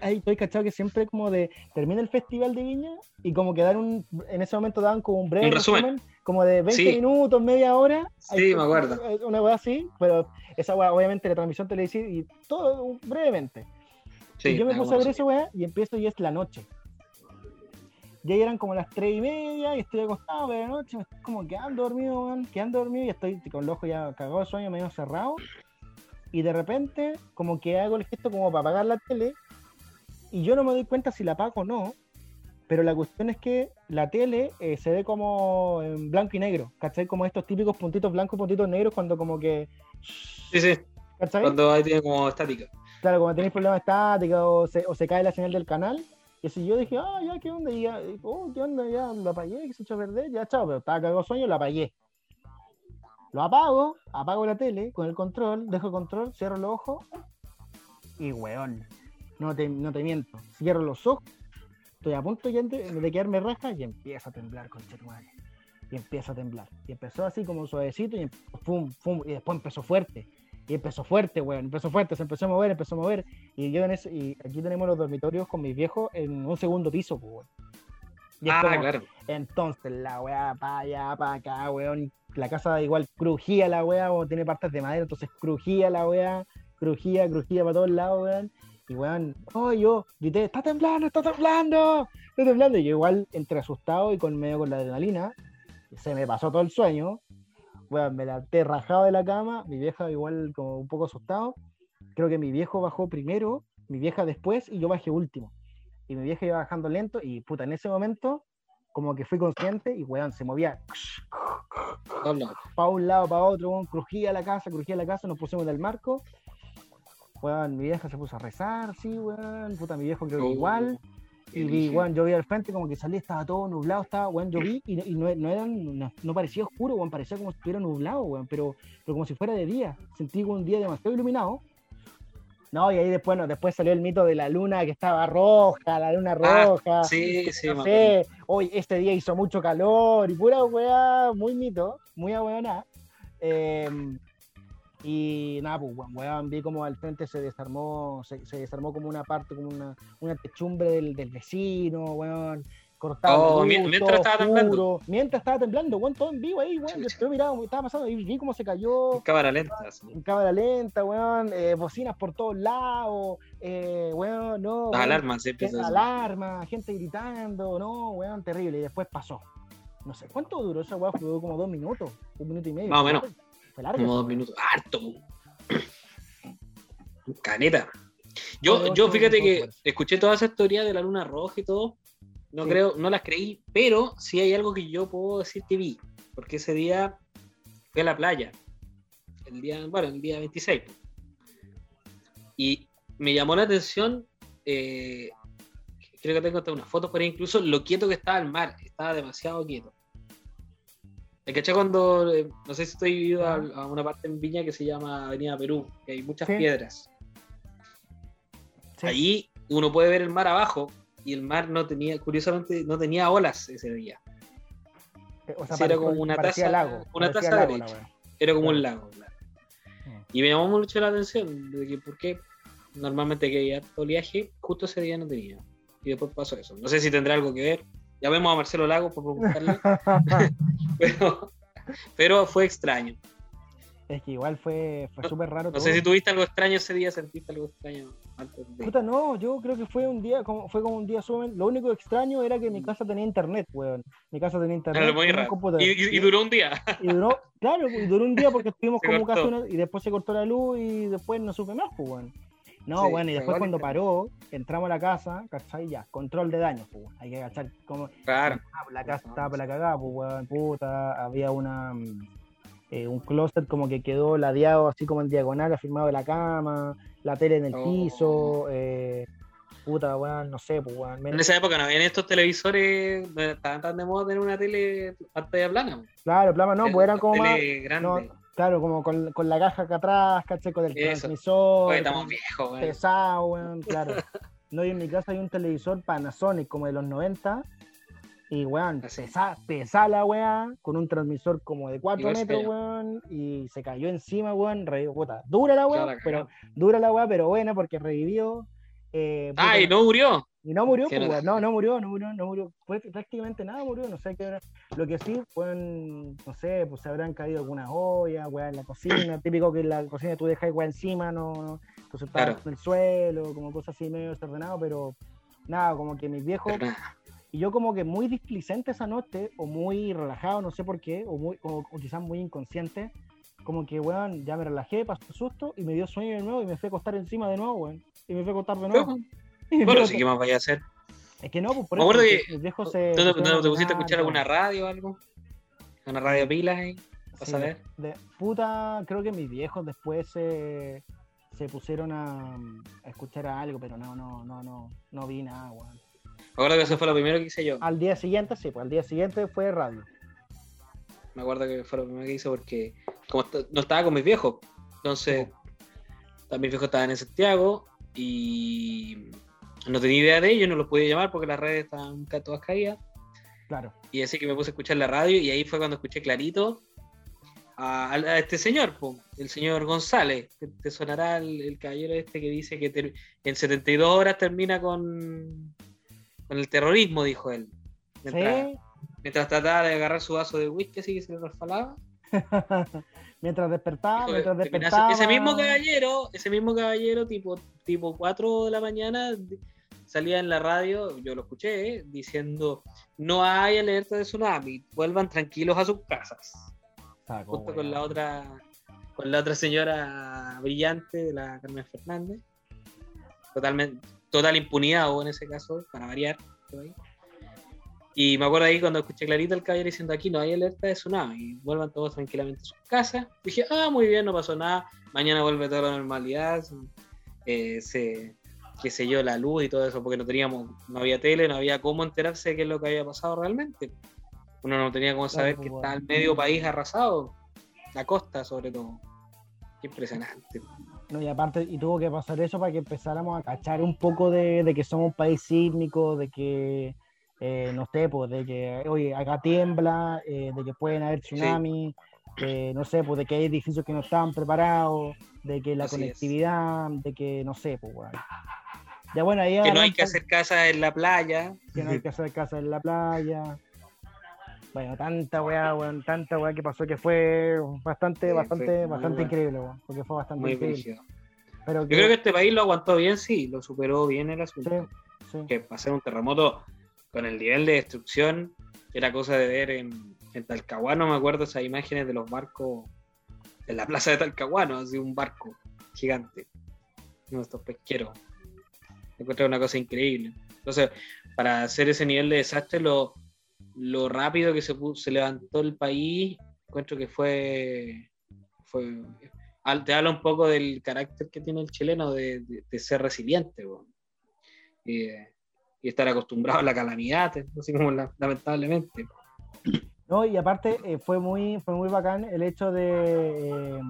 Ahí estoy cachado que siempre como de termina el festival de Viña y como que dan un, en ese momento daban como un breve Un resumen. como de 20 Sí. minutos, media hora. Sí, me acuerdo. Una weá así, pero esa weá obviamente la transmisión televisiva y todo brevemente. Sí, y yo me puse a ver esa weá y empiezo y es la noche. Y ahí eran como las 3 y media y estoy acostado de la noche, me estoy como quedando dormido, weón, quedando dormido y estoy con los ojos ya cagados de sueño, medio cerrado. Y de repente, como que hago el gesto como para apagar la tele y yo no me doy cuenta si la apago o no. Pero la cuestión es que la tele eh, se ve como en blanco y negro, ¿cachai? Como estos típicos puntitos blancos, puntitos negros, cuando como que. Sí, sí. ¿cachai? Cuando ahí tiene como estática. Claro, cuando tenéis problemas estáticos o se, o se cae la señal del canal. Y así yo dije, ah, ya, ¿qué onda? Y ya, oh, ¿qué onda? Ya, lo apagué, que se echó a perder, ya, chao, pero estaba cagado sueño, lo apagué. Lo apago, apago la tele con el control, dejo el control, cierro los ojos y, weón, no te, no te miento, cierro los ojos, estoy a punto ya de, quedarme raja y empieza a temblar, conchetumare. Y empieza a temblar. Y empezó así como suavecito y pum, pum, y después empezó fuerte. Y empezó fuerte, weón, empezó fuerte, se empezó a mover, empezó a mover. Y yo en ese, y aquí tenemos los dormitorios con mis viejos en un segundo piso, pues, weón. Y Ah, como- claro. entonces la weá para allá, para acá, weón. La casa igual crujía la weá, weón, tiene partes de madera, entonces crujía la weá, crujía, crujía para todos lados, weón. Y weón, oh, yo grité, está temblando, está temblando, está temblando. Y yo igual entre asustado y con medio con la adrenalina, se me pasó todo el sueño. Weón, me levanté rajado de la cama, mi vieja igual como un poco asustado. Creo que mi viejo bajó primero, mi vieja después y yo bajé último. Y mi vieja iba bajando lento y puta, en ese momento como que fui consciente y weón, se movía Todos lados. para un lado, para otro, weón, crujía la casa, crujía la casa, nos pusimos del marco. Weón, mi vieja se puso a rezar, sí, weón, puta, mi viejo creo que Oh, igual. Y vi, weón, yo vi al frente como que salía, estaba todo nublado, estaba, weón, yo vi y, y no, no eran, no, no parecía oscuro, weón, parecía como si estuviera nublado, weón, pero, pero como si fuera de día. Sentí un día demasiado iluminado. No, y ahí después, no, después salió el mito de la luna que estaba roja, la luna Ah, roja. Sí, sí, me no sé, hoy este día hizo mucho calor y pura weá, muy mito, muy ahueonada. Eh, y nada, pues weón, weón, vi como al frente se desarmó, se, se desarmó como una parte, como una, una techumbre del, del vecino, weón, cortado. Oh, mientras todo estaba temblando. Mientras estaba temblando, weón, todo en vivo ahí, weón. Yo, miraba, estaba pasando y vi cómo se cayó. En cámara lenta. así. En cámara lenta, weón, eh, bocinas por todos lados, eh, weón, no. Las weón, alarmas gente- alarma, gente gritando, no, weón, terrible. Y después pasó. No sé, ¿cuánto duró esa weá? Duró como dos minutos, un minuto y medio. Más o menos. Fue largo. Como dos minutos. Harto. <clears throat> Caneta. Yo, yo fíjate que escuché todas esas teorías de la luna roja y todo. No Sí. creo, no las creí, pero sí hay algo que yo puedo decir que vi. Porque ese día fui a la playa. El día, bueno, el día 26. Y me llamó la atención. eh, creo que tengo hasta unas fotos por ahí, incluso lo quieto que estaba el mar. Estaba demasiado quieto. ¿Me caché cuando, eh, no sé si estoy ido a, a una parte en Viña que se llama Avenida Perú, que hay muchas Sí. piedras. Sí. Allí uno puede ver el mar abajo y el mar no tenía, curiosamente, no tenía olas ese día. Eh, O sea, sí, era como una taza- lago. una taza lago de leche. Era como Claro. un lago, claro. Mm. Y me llamó mucho la atención de que por qué normalmente que harto oleaje, justo ese día no tenía. Y después pasó eso. No sé si tendrá algo que ver. Llamemos a Marcelo Lago por preguntarle, <laughs> <laughs> pero, pero fue extraño. Es que igual fue, fue súper raro. No todo. sé si tuviste algo extraño ese día, sentiste algo extraño antes de... Puta, no, yo creo que fue un día, como, fue como un día sumamente. Lo único extraño era que mi casa tenía internet, weón. Mi casa tenía internet. Computador. Y, y- y duró un día. Y duró, claro, y duró un día porque <laughs> estuvimos Se como cortó. casi una, y después se cortó la luz y después no supe más, pues, weón. No, Sí, bueno, y después cuando que- paró, entramos a la casa, ¿cachai? Ya, control de daños, pues. Hay que cachar cómo. Claro. Ah, La casa estaba para la cagada, pues, weón, puta. Había una. mm, eh, un closet como que quedó ladeado así como en diagonal, afirmado de la cama, la tele en el Oh. piso, eh, puta, weón, no sé, pues, weón. En esa época no habían estos televisores, estaban tan de moda tener una tele pantalla plana. Claro, plama, no, pues eran como más. grande. no, Claro, como con, con la caja acá atrás, ¿cachai? Con el Eso. transmisor. Oye, estamos viejos, güey. pesado, weón, claro. No, y en mi casa hay un televisor Panasonic como de los 90. Y, weón, pesa, pesa la weá, con un transmisor como de 4 Igual se metros, weón, y se cayó encima, weón, re, puta, dura la weá, Claro, pero, dura la weá, pero buena porque revivió. eh, puta, Ay, no murió. Y no murió, pues, no- no, murió, no murió, no murió. Prácticamente nada murió, no sé qué era. Lo que sí, fueron, no sé, pues se habrán caído algunas ollas, weá, en la cocina. Típico que en la cocina tú dejas weá encima, no, no. Entonces Claro. en el suelo, como cosas así medio desordenado, pero nada, como que mis viejos, y yo como que muy displicente esa noche, o muy relajado, no sé por qué, o, muy, o, o quizás muy inconsciente, como que, weón, ya me relajé, pasó el susto, y me dio sueño de nuevo, y me fui a acostar encima de nuevo, weón. Y me fui a acostar de nuevo. <laughs> Bueno, sí, ¿qué más vaya a hacer? es que no, pues por Me eso acuerdo porque que- mis viejos ¿No se. te, pusieron no te pusiste a escuchar alguna radio o algo? ¿Una radio pilas ahí? Para Sí, saber. de puta, creo que mis viejos después se, se pusieron a, a escuchar algo, pero no, no, no, no, no vi nada, weón. Me acuerdo que eso fue lo primero que hice yo. Al día siguiente, sí, pues al día siguiente fue radio. Me acuerdo que fue lo primero que hice porque como no estaba con mis viejos. Entonces, también mis viejos estaban en Santiago y no tenía idea de ellos, no los podía llamar porque las redes estaban todas caídas. Claro. Y así que me puse a escuchar la radio y ahí fue cuando escuché clarito a, a- a este señor, po, el señor González, que te sonará el, el caballero este que dice que ter- en 72 horas termina con, con el terrorismo, dijo él. Mientras, Sí. mientras trataba de agarrar su vaso de whisky así que se le resbalaba. <laughs> mientras despertaba, mientras despertaba. Ese mismo caballero, ese mismo caballero, tipo, tipo 4 de la mañana, salía en la radio, yo lo escuché, eh, diciendo, no hay alerta de tsunami, vuelvan tranquilos a sus casas. Saco, Justo con weón. la otra, con la otra señora brillante de la Carmen Fernández. Totalmente, total impunidad hubo en ese caso, para variar. ahí. Y me acuerdo ahí cuando escuché clarito el caballero diciendo aquí no hay alerta de tsunami, vuelvan todos tranquilamente a sus casas. Dije, ah, muy bien, no pasó nada, mañana vuelve toda la normalidad, eh, se, qué sé yo, la luz y todo eso, porque no teníamos, no había tele, no había cómo enterarse de qué es lo que había pasado realmente. Uno no tenía cómo saber Claro, que pues, está el bueno. medio país arrasado, la costa sobre todo. Qué impresionante. No, y aparte, y tuvo que pasar eso para que empezáramos a cachar un poco de, de que somos un país sísmico, de que, eh, no sé, pues, de que, oye, acá tiembla, eh, de que pueden haber tsunamis, eh, no sé, pues, de que hay edificios que no estaban preparados, de que la Así es. conectividad, de que, no sé, pues, weón. Ya bueno, ahí Que no hay que hacer casa en la playa. que no hay que hacer casa en la playa. Bueno, tanta weá, weón, tanta weá que pasó que fue bastante, Sí, bastante, fue bastante bueno. increíble, weón, porque fue bastante Muy increíble. brígido. Pero Yo creo que este país lo aguantó bien, sí, lo superó bien el asunto. sí, sí. Que pasar un terremoto con el nivel de destrucción era cosa de ver en, Talcahuano, me acuerdo esas imágenes de los barcos en la plaza de Talcahuano, así un barco gigante, estos pesqueros. Me encuentro una cosa increíble. Entonces, para hacer ese nivel de desastre, lo, lo rápido que se, se levantó el país, encuentro que fue, fue te habla un poco del carácter que tiene el chileno de, ser resiliente weón. Y, estar acostumbrado a la calamidad, así como la- lamentablemente. No, y aparte eh, fue muy fue muy bacán el hecho de eh,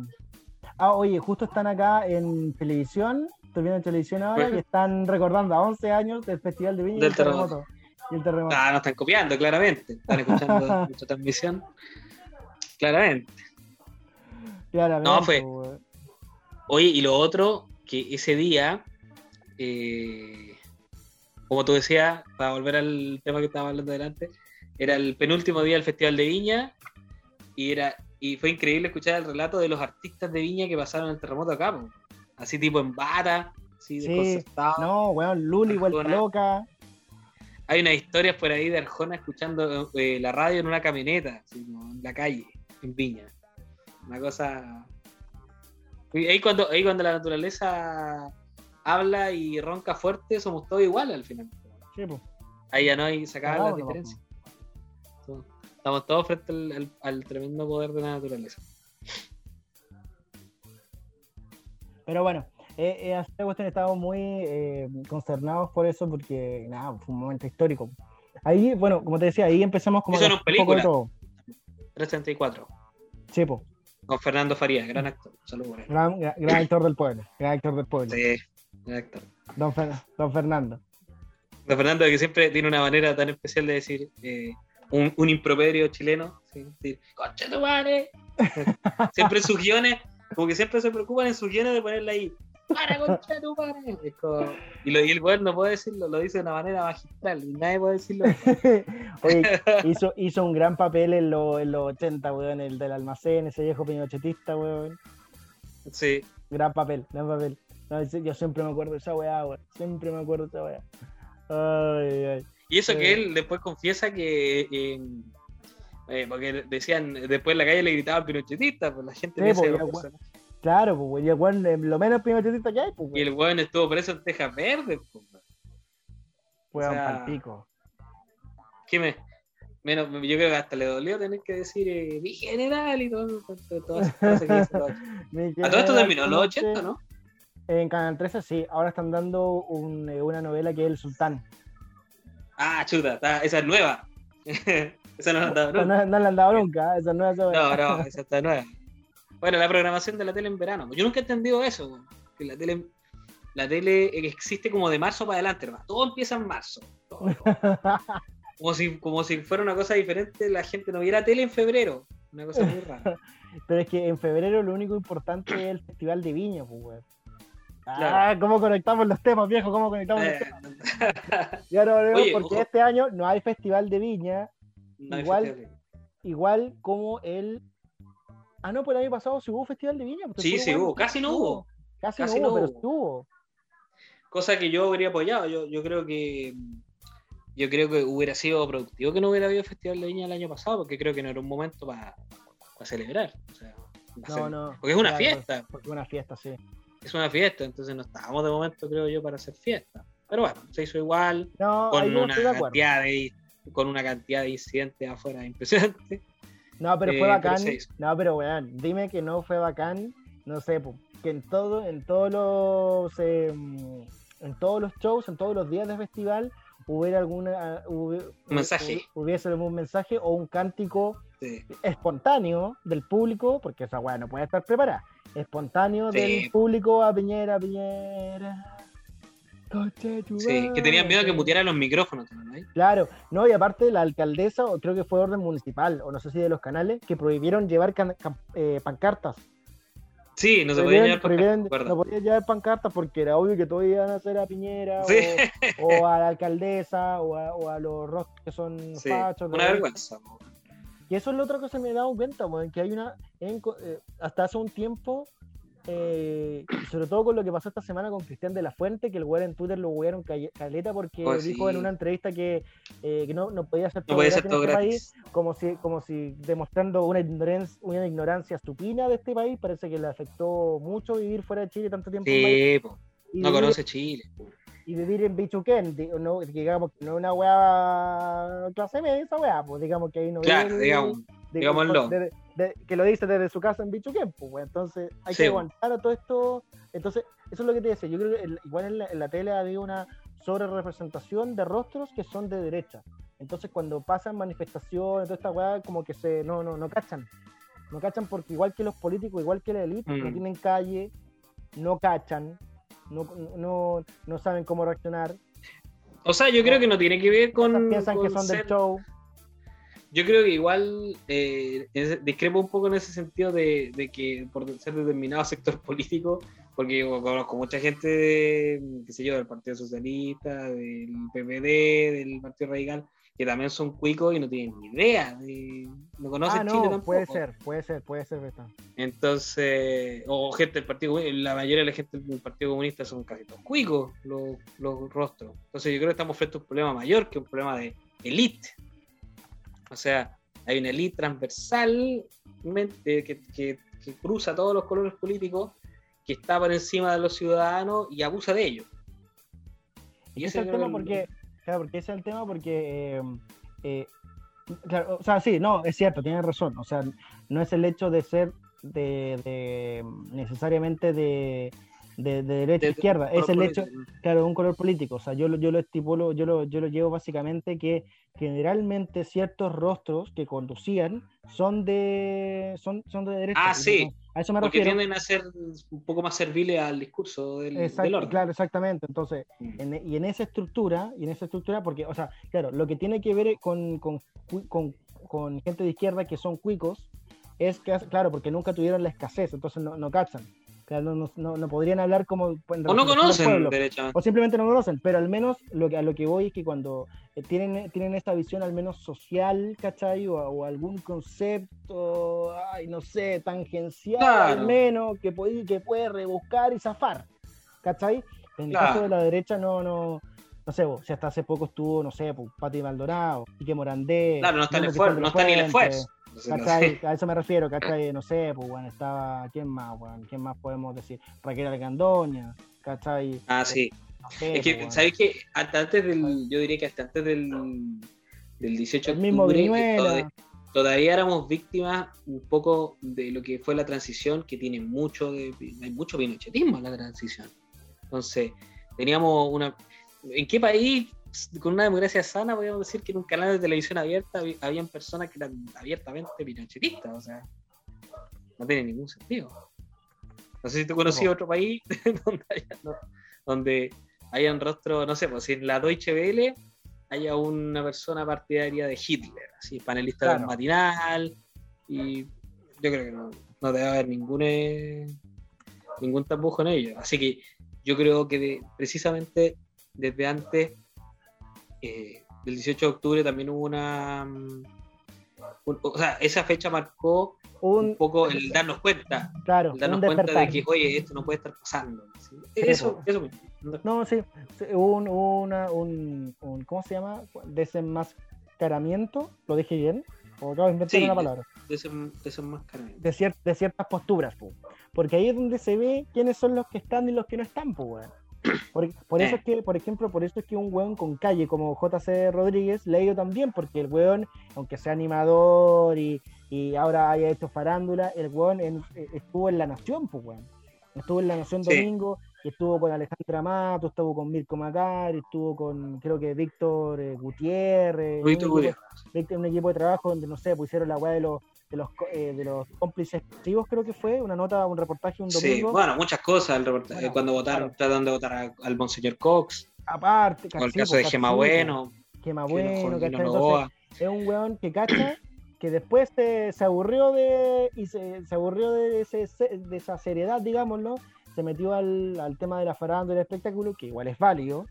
ah oye justo están acá en televisión estoy viendo en televisión ahora Ujú. y están recordando a 11 años del festival de Viña y Del el terremoto y el terremoto Ah, no están copiando, claramente. Están escuchando <laughs> nuestra transmisión. Claramente. Claramente, No, fue- weón. Oye, y lo otro, que ese día, eh, como tú decías, para volver al tema que estábamos hablando delante, era el penúltimo día del Festival de Viña y era y fue increíble escuchar el relato de los artistas de Viña que pasaron el terremoto acá, así tipo en bata, así Sí, desconcertado. no weón Luli vuelta loca Hay unas historias por ahí de Arjona escuchando eh, la radio en una camioneta, así en la calle, en Viña. Una cosa. Y ahí cuando, ahí cuando la naturaleza habla y ronca fuerte, somos todos iguales al final. sí. Ahí ya no hay sacar las diferencias. Estamos todos frente al, al- al tremendo poder de la naturaleza. Pero bueno, eh, eh, cuestión estamos muy eh, consternados por eso, porque nada, fue un momento histórico. Ahí, bueno, como te decía, ahí empezamos como Eso a no un es poco de película. todo. 334. Sí, po. Con Fernando Farías, gran actor. Saludos gran, gran- gran actor del pueblo, gran actor del pueblo, Sí, actor. don, Fer- don Fernando. Don Fernando, que siempre tiene una manera tan especial de decir eh, un, un improperio chileno. ¿sí? Decir, ¡Concha tu madre! <laughs> siempre en sus guiones, como que siempre se preocupan en sus guiones de ponerle ahí, ¡Para, concha tu madre! Como- y, lo, y el weón no puede decirlo, lo dice de una manera magistral, y nadie puede decirlo. <laughs> Oye, <laughs> hizo, hizo un gran papel en, lo- en los 80, weón, el del almacén, ese viejo pinochetista, weón. Sí, Gran papel, gran papel. Ese- yo siempre me acuerdo de esa weá, weón. Siempre me acuerdo de esa weá. Ay, ay. y eso que él después confiesa que. eh, eh, porque decían, después en la calle le gritaban pinochetista, pues la gente Sí, piensa pues, Claro, pues, weón, y el weón, eh, lo menos pinochetista que hay, pues, Y el weón. estuvo preso en Tejas Verdes, pues. Weón, o sea, palpico. que me, menos, yo creo que hasta le dolió tener que decir eh, mi general y todo, todo, todo cosas que dice los 80. Mi A todo esto terminó en los ¿cómo 80, te- ¿no? En Canal 13 sí, ahora están dando un, eh, una novela que es El Sultán. Ah, chuta, está- esa es nueva. <laughs> esa no la han dado nunca. no, no la han dado nunca, ¿eh? esa es No, no, esa está nueva. Bueno, la programación de la tele en verano. Yo nunca he entendido eso, que la tele, la tele existe como de marzo para adelante, hermano. Todo empieza en marzo. Todo. <laughs> Como si, como si fuera una cosa diferente, la gente no viera tele en febrero. Una cosa muy rara. <laughs> Pero es que en febrero lo único importante es el Festival de Viña, pues, Ah. ¿cómo conectamos los temas, viejo? ¿Cómo conectamos los Eh, temas? Y ahora volvemos Oye, porque ojo. este año no hay Festival de Viña, no Igual- igual como el... Ah, no, pues el año pasado sí hubo Festival de Viña. pues, Sí, sí hubo. Casi no hubo. Casi, Casi no hubo, no pero hubo. sí hubo. cosa que yo habría apoyado. Yo, yo creo que yo creo que hubiera sido productivo que no hubiera habido Festival de Viña el año pasado, porque creo que no era un momento para celebrar. O sea, pa' No, hacer- no. Porque es una claro, fiesta, Porque es una fiesta, sí. Es una fiesta, entonces no estábamos de momento, creo yo, para hacer fiesta. Pero bueno, se hizo igual, No, con una de cantidad de con una cantidad de incidentes afuera <laughs> impresionante. No, pero Eh, fue pero bacán. no, pero weón, dime que no fue bacán. No sé, que en todo, en todos los eh, en todos los shows, en todos los días de festival, hubiera alguna hubi- Mensaje. hubi- hubiese algún mensaje o un cántico Sí. espontáneo del público, porque esa weá no puede estar preparada. Espontáneo Sí. del público a Piñera, Piñera. Sí, que tenían miedo que mutearan los micrófonos también, ¿no? Claro, no, y aparte la alcaldesa, o creo que fue orden municipal, o no sé si de los canales, que prohibieron llevar eh, pancartas. Sí, no se podía llevar pancartas. No podía llevar pancartas porque era obvio que todos iban a hacer a Piñera o, a la alcaldesa o a, o a los rostros que son <laughs> fachos. Una vergüenza. Y eso es lo otro que se me he dado cuenta, que hay una. Eh, hasta hace un tiempo eh, sobre todo con lo que pasó esta semana con Cristian de la Fuente, que el güey en Twitter lo huyeron caleta porque pues dijo en una entrevista que, eh, que no, no, podía ser todo, este país, como si, como si demostrando una ignorancia, una ignorancia estupina de este país, parece que le afectó mucho vivir fuera de Chile tanto tiempo. Sí, no conoce Chile. Y vivir en Bichuquén, no, digamos que no es una weá clase media esa weá, pues digamos que ahí no claro, digamos, digámoslo que lo dice desde su casa en Bichuquén, pues, entonces hay que aguantar a todo esto. Entonces, eso es lo que te decía. Yo creo que igual en la, tele había una sobre representación de rostros que son de derecha. Entonces, cuando pasan manifestaciones, toda esta weá, como que se no, no, no cachan. No cachan porque igual que los políticos, igual que la élite, no mm. tienen calle, no cachan, no, no, no saben cómo reaccionar. O sea, yo creo que no tiene que ver con. Piensan que son del show yo creo que igual eh, discrepo un poco en ese sentido de, que por ser determinado sector <laughs> político, porque conozco mucha gente, de, qué sé yo, del Partido Socialista, del PPD, del Partido Radical, que también son cuicos y no tienen ni idea, de, no conocen ah, no, Chile tampoco. Puede ser, puede ser, puede ser, ¿verdad? Entonces, o gente del Partido la mayoría de la gente del Partido Comunista son casi todos cuicos, los, los rostros. Entonces yo creo que estamos frente a un problema mayor que un problema de élite o sea, hay una élite transversal que, cruza todos los colores políticos, que está por encima de los ciudadanos y abusa de ellos. Y ese es el tema porque, claro, porque ese es el tema porque, eh, eh, claro, o sea, sí, no, es cierto, tiene razón. O sea, no es el hecho de ser de necesariamente de de, derecha a izquierda. Es el hecho, claro, de un color político. O sea, yo, yo lo estipulo, yo lo, yo lo llevo básicamente que generalmente ciertos rostros que conducían son de son, son de derecha. Ah, sí. A eso me Porque tienden a ser un poco más serviles al discurso del, Exacto, Claro, exactamente. Entonces, mm. y en esa estructura, y en esa estructura, porque, o sea, claro, lo que tiene que ver con, con, con, con gente de izquierda que son cuicos, es que, claro, porque nunca tuvieron la escasez, entonces no, no cachan no, no, no, podrían hablar como... O no conocen, O simplemente no conocen, pero al menos lo que, a lo que voy es que cuando eh, tienen, tienen esta visión al menos social, ¿cachai? O, algún concepto, ay, no sé, tangencial al menos, que puede, que puede rebuscar y zafar, ¿cachai? En el caso de la derecha no, no, no sé, si hasta hace poco estuvo, no sé, pues, Pati Maldonado, Quique Morandé. Claro, no está, el esfuerzo, no está ni el esfuerzo. A eso me refiero, ¿cachai? No sé, pues bueno, estaba. ¿Quién más, bueno? ¿Quién más podemos decir? Raquel Algandoña, ¿cachai? Ah, sí. es que, pues, ¿sabes qué? Hasta antes del. Yo diría que hasta antes del. Del 18 de octubre. todavía, éramos víctimas un poco de lo que fue la transición, que tiene mucho de. Hay mucho pinochetismo en la transición. Entonces, teníamos una. ¿En qué país con una democracia sana, podríamos decir que en un canal de televisión abierta habían personas que eran abiertamente pinochetistas, o sea, no tiene ningún sentido. No sé si tú conocías otro país <laughs> donde, hayan rostro, no sé, pues si en la Deutsche Welle haya una persona partidaria de Hitler, así, panelista del matinal, y yo creo que no, debe haber ningún, eh, ningún tapujo en ello. Así que yo creo que precisamente desde antes eh, del 18 de octubre también hubo una... Mm, o sea, esa fecha marcó un, poco el darnos cuenta. Claro, darnos cuenta de que, oye, esto no puede estar pasando. Eso, eso No, sí, hubo un, una, un, ¿cómo se llama? Desenmascaramiento, lo dije bien, o acabo de inventar una palabra. desenmascaramiento. De, de ciertas posturas, porque ahí es donde se ve quiénes son los que están y los que no están, pues, <clears throat> por, eso eh. es que, por ejemplo, por eso es que un weón con calle como JC Rodríguez le ha ido también, porque el weón, aunque sea animador y, ahora haya hecho farándula, el weón eh, estuvo en La Nación, pues weón. Estuvo en La Nación domingo y estuvo con Alejandra Mato, estuvo con Mirko Macari, estuvo con, creo que Víctor eh, Gutiérrez. Víctor un, equipo, un equipo de trabajo donde, no sé, pusieron la weá de los de los, eh, de los cómplices activos, creo que fue, una nota, un reportaje un domingo. Sí, bueno, muchas cosas, el reportaje, cuando votaron, tratando de votar al monseñor Cox. Aparte, con el caso de Gema Bueno. Gema Bueno, es un weón que cacha que después se, se aburrió de y se, se aburrió de, ese, de esa seriedad, digámoslo, se metió al, al tema de la farándula y el espectáculo, que igual es válido,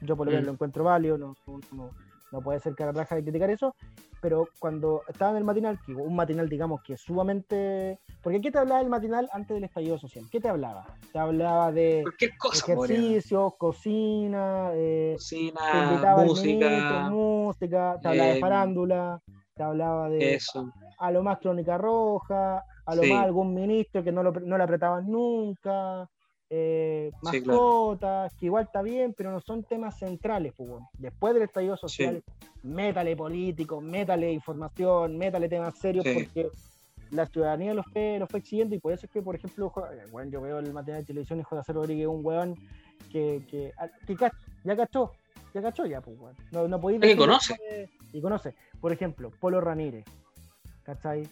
yo por lo menos Mm. lo encuentro válido, no, no, no- no puede ser cara raja de criticar eso, pero cuando estaba en el matinal, que un matinal digamos que es sumamente... Porque ¿qué te hablaba el matinal antes del estallido social? ¿Qué te hablaba? Te hablaba de cosa, ejercicios, cocina, eh, Cocina, música, música, te hablaba de eh, farándula, te hablaba de eso. a lo más Crónica Roja, a lo Sí. más algún ministro que no, lo, no le apretaban nunca, eh, Sí, claro. mascotas, que igual está bien, pero no son temas centrales. pues, bueno. Después del estallido social, métale político, métale información, métale temas serios, Sí. porque la ciudadanía lo fue, fue exigiendo y por eso es que, por ejemplo, Jo- eh, bueno, yo veo el material de televisión y José Rodríguez, un weón que, que, ah, que cach- ya cachó, ya cachó ya, pues. No, no podéis decir conoce. Y conoce. Por ejemplo, Polo Ramírez, ¿cachai?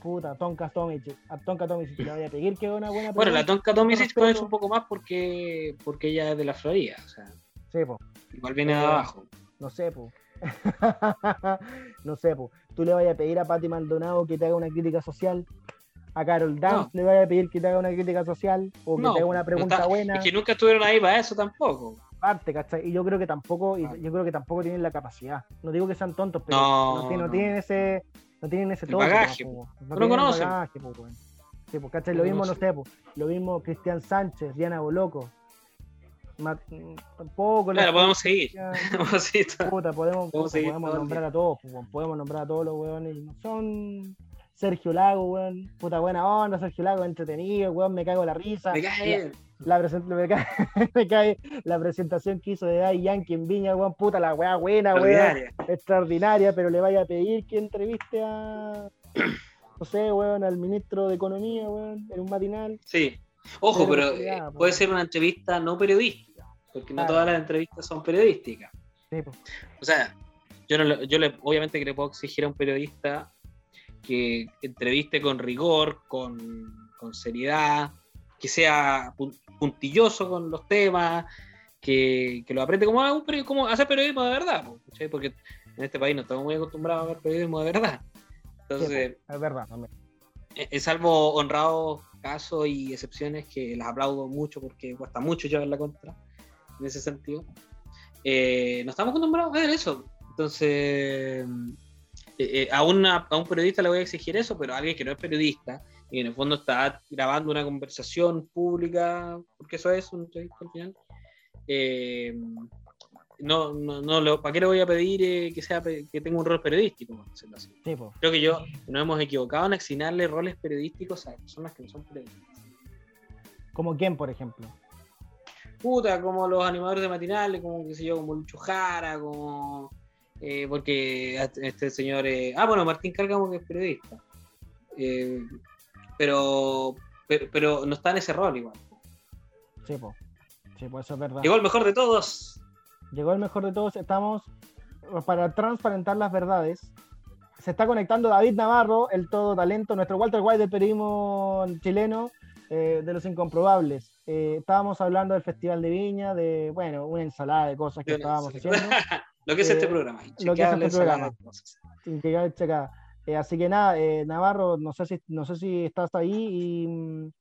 Puta, Tonka Tomic, a Tonka Tomic le voy a pedir que es una buena Bueno, la. Tonka Tomisic respeto. conoce un poco más porque, porque ella es de la Florida. O sea, Sí, po. igual viene de abajo. No sé, po. <laughs> no sé, po. Tú le vayas a pedir a Pati Maldonado que te haga una crítica social. A Carol Dance le vayas a pedir que te haga una crítica social o que No, te haga una no pregunta está- buena. Es que nunca estuvieron ahí para eso tampoco. parte, ¿cachai? Y yo creo que tampoco, y Ah. yo creo que tampoco tienen la capacidad. No digo que sean tontos, pero no no. tienen ese, no tienen ese El toque, bagaje, po, po. no No conocen. bagaje, po, Lo mismo, no sé, lo mismo Cristian Sánchez, Diana Boloco. Ma- tampoco. Claro, podemos seguir. <laughs> Puta, podemos, Podemos puta, seguir podemos todo nombrar a todos, podemos nombrar a todos los weones. Son Sergio Lago, weón. Puta buena onda, Sergio Lago, entretenido, weón, me cago en la risa. Me cae. La, me, cae, <laughs> me cae la presentación que hizo de Daddy Yankee en Viña, weón, puta la weá buena, weón. Ordinaria. Extraordinaria, pero le vaya a pedir que entreviste a. <clears throat> No sé, weón, al ministro de Economía, weón, en un matinal. Sí. Ojo, Pero, eh, puede ser una entrevista no periodística, porque no todas las entrevistas son periodísticas. Sí, pues. O sea, yo, no yo le, obviamente que le puedo exigir a un periodista que entreviste con rigor, con, con seriedad, que sea pun- puntilloso con los temas, que, que lo aprende como, haga un como hacer periodismo de verdad, ¿cachai? porque en este país no estamos muy acostumbrados a ver periodismo de verdad. Entonces, Sí, es verdad, también. eh, eh, salvo honrados casos y excepciones que las aplaudo mucho porque cuesta mucho llevar la contra en ese sentido. eh, no estamos acostumbrados a ver eso. Entonces, eh, eh, a, una- a un periodista le voy a exigir eso, pero a alguien que no es periodista y en el fondo está grabando una conversación pública, porque eso es un entrevista al final. eh, no, no, no lo- ¿Para qué le voy a pedir eh, que sea que tenga un rol periodístico? así? Sí. Creo que yo nos hemos equivocado en asignarle roles periodísticos a personas que no son periodistas. Como quién, por ejemplo. Puta, como los animadores de matinales, como qué sé yo, como Lucho Jara, como eh, porque este señor eh, ah bueno Martín Cárcamo que es periodista. Eh, pero, pero pero no está en ese rol igual. Sí, pues. Sí, pues eso es verdad. Llegó el mejor de todos. Llegó el mejor de todos. Estamos para transparentar las verdades. Se está conectando David Navarro, el todo talento, nuestro Walter White del periodismo chileno, eh, de los incomprobables. Eh, estábamos hablando del Festival de Viña, de, bueno, una ensalada de cosas que estábamos haciendo. <laughs> Lo que es Eh, este programa. lo que es este programa. quede checada. Eh, así que nada, eh, Navarro, no sé si no sé si estás ahí y,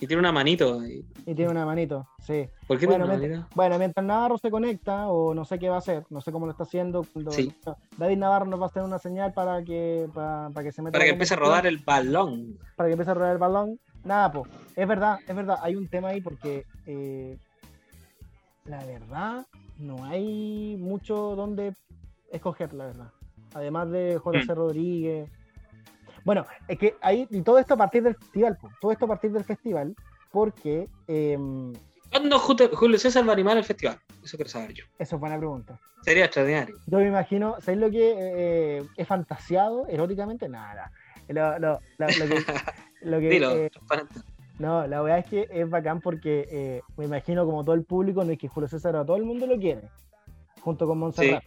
Y tiene una manito. ahí. y tiene una manito. Sí. ¿Por qué Bueno, tiene una mientras, manito? bueno, mientras Navarro se conecta, o no sé qué va a hacer, no sé cómo lo está haciendo. Sí. David Navarro nos va a hacer una señal para que, para, para que se meta Para que empiece a rodar el balón. Para que empiece a rodar el balón. Nada, pues, es verdad, es verdad, hay un tema ahí porque eh, la verdad no hay mucho donde escoger, la verdad. Además de JC Mm. Rodríguez. Bueno, es que ahí, y todo esto a partir del festival, todo esto a partir del festival, porque em, ¿Cuándo Ju- Julio César va a animar el festival? Eso quiero saber yo. eso es buena pregunta. Sería extraordinario. Yo me imagino, ¿sabéis lo que eh, es fantasiado eróticamente? Nada. Lo, lo- lo- lo que, <laughs> lo que, Dilo, eh, no, la verdad es que es bacán porque eh, me imagino como todo el público, no es que Julio César a todo el mundo lo quiere, junto con Montserrat.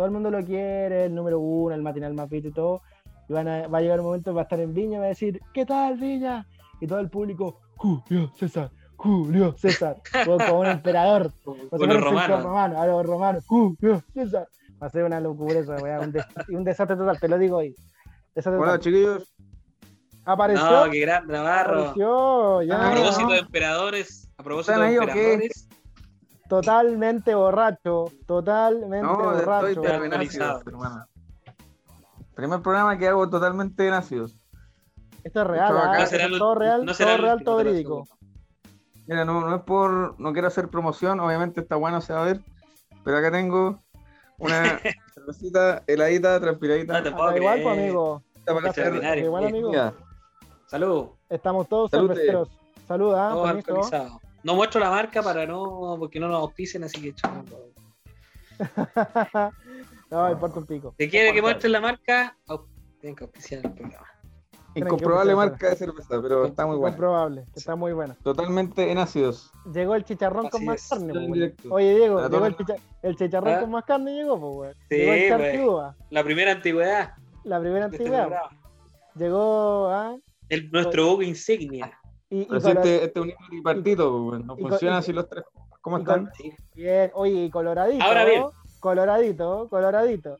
Todo el mundo lo quiere, el número uno, el matinal más visto y todo. Y van a- va a llegar un momento, va a estar en Viña, va a decir, ¿qué tal Viña? Y todo el público, Julio César, Julio César, <laughs> como, un emperador. Con Como un romano, a los romanos, Julio César, Va a ser una locura weá, un, des- un desastre total, te lo digo hoy. Desastre Hola, total. chiquillos. Apareció, No, qué gran Navarro. apareció, ya. A propósito de emperadores, a propósito ¿Están de emperadores, Totalmente borracho, totalmente No, estoy borracho. pero- terrenácidos, hermano. Primer programa que hago totalmente de nacidos. Esto es real, Esto ah, acá será todo real, no será todo real, último, todo verídico. Mira, no, no es por. No quiero hacer promoción, obviamente está bueno, se va a ver. Pero acá tengo una <laughs> cervecita heladita, transpiradita. No te igual, creer. pues, amigo. Esta para Acá hacer- igual, amigo. Salud, Estamos todos Salute. cerveceros. Saluda, todos permiso. No muestro la marca para no, porque no nos auspicien, así que chao. no, <laughs> importa un pico. Si quiere que muestre la marca, tienen que auspiciar el programa. incomprobable marca de cerveza, pero está muy buena. Comprobable, está muy buena. Totalmente en ácidos. Llegó el chicharrón con más es. carne, pues. Oye, Diego, La llegó el, chicha- el chicharrón ¿Ah? con más carne, llegó, pues. Sí, Llegó el La primera antigüedad la primera este antigüedad. Llegó, ¿ah? El, nuestro buque insignia. Y, y este, este es un tripartito, no y funciona así los tres. ¿Cómo están? Bien, oye, y coloradito. Ahora bien. Coloradito, coloradito.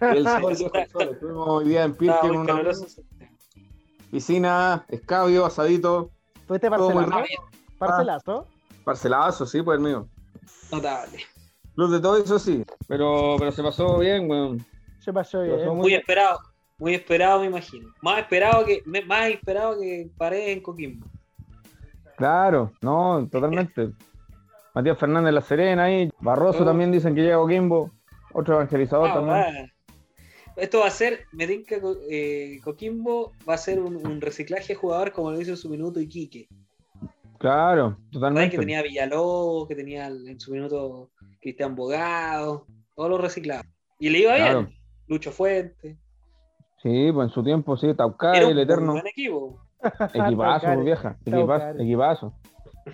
El <laughs> sol, el sol. Estuvimos hoy día en Pirque con una piscina, escabio, asadito, ¿Tuviste Todo muy parcelazo? Parcelazo. parcelazo, sí, pues el mío. Notable. Los de todo eso sí, pero, pero se pasó bien, weón. Se pasó bien. son Muy esperado. Muy esperado, me imagino. Más esperado que, más esperado que Paredes en Coquimbo. Claro, no, totalmente. <laughs> Matías Fernández La Serena ahí, Barroso Oh. también dicen que llega a Coquimbo, otro evangelizador Ah, también. Esto va a ser, me tinca eh, Coquimbo va a ser un, un reciclaje de jugador como lo hizo en su minuto Iquique. Claro, ¿Sabes totalmente. que tenía Villalobos, que tenía en su minuto Cristian Bogado, todos los reciclados. Y le iba bien. Lucho Fuente. Sí, pues en su tiempo, sí, un el eterno. buen equipo. <laughs> Equipazo, Taucare, pues, vieja. Equipazo, Taucare. equipazo.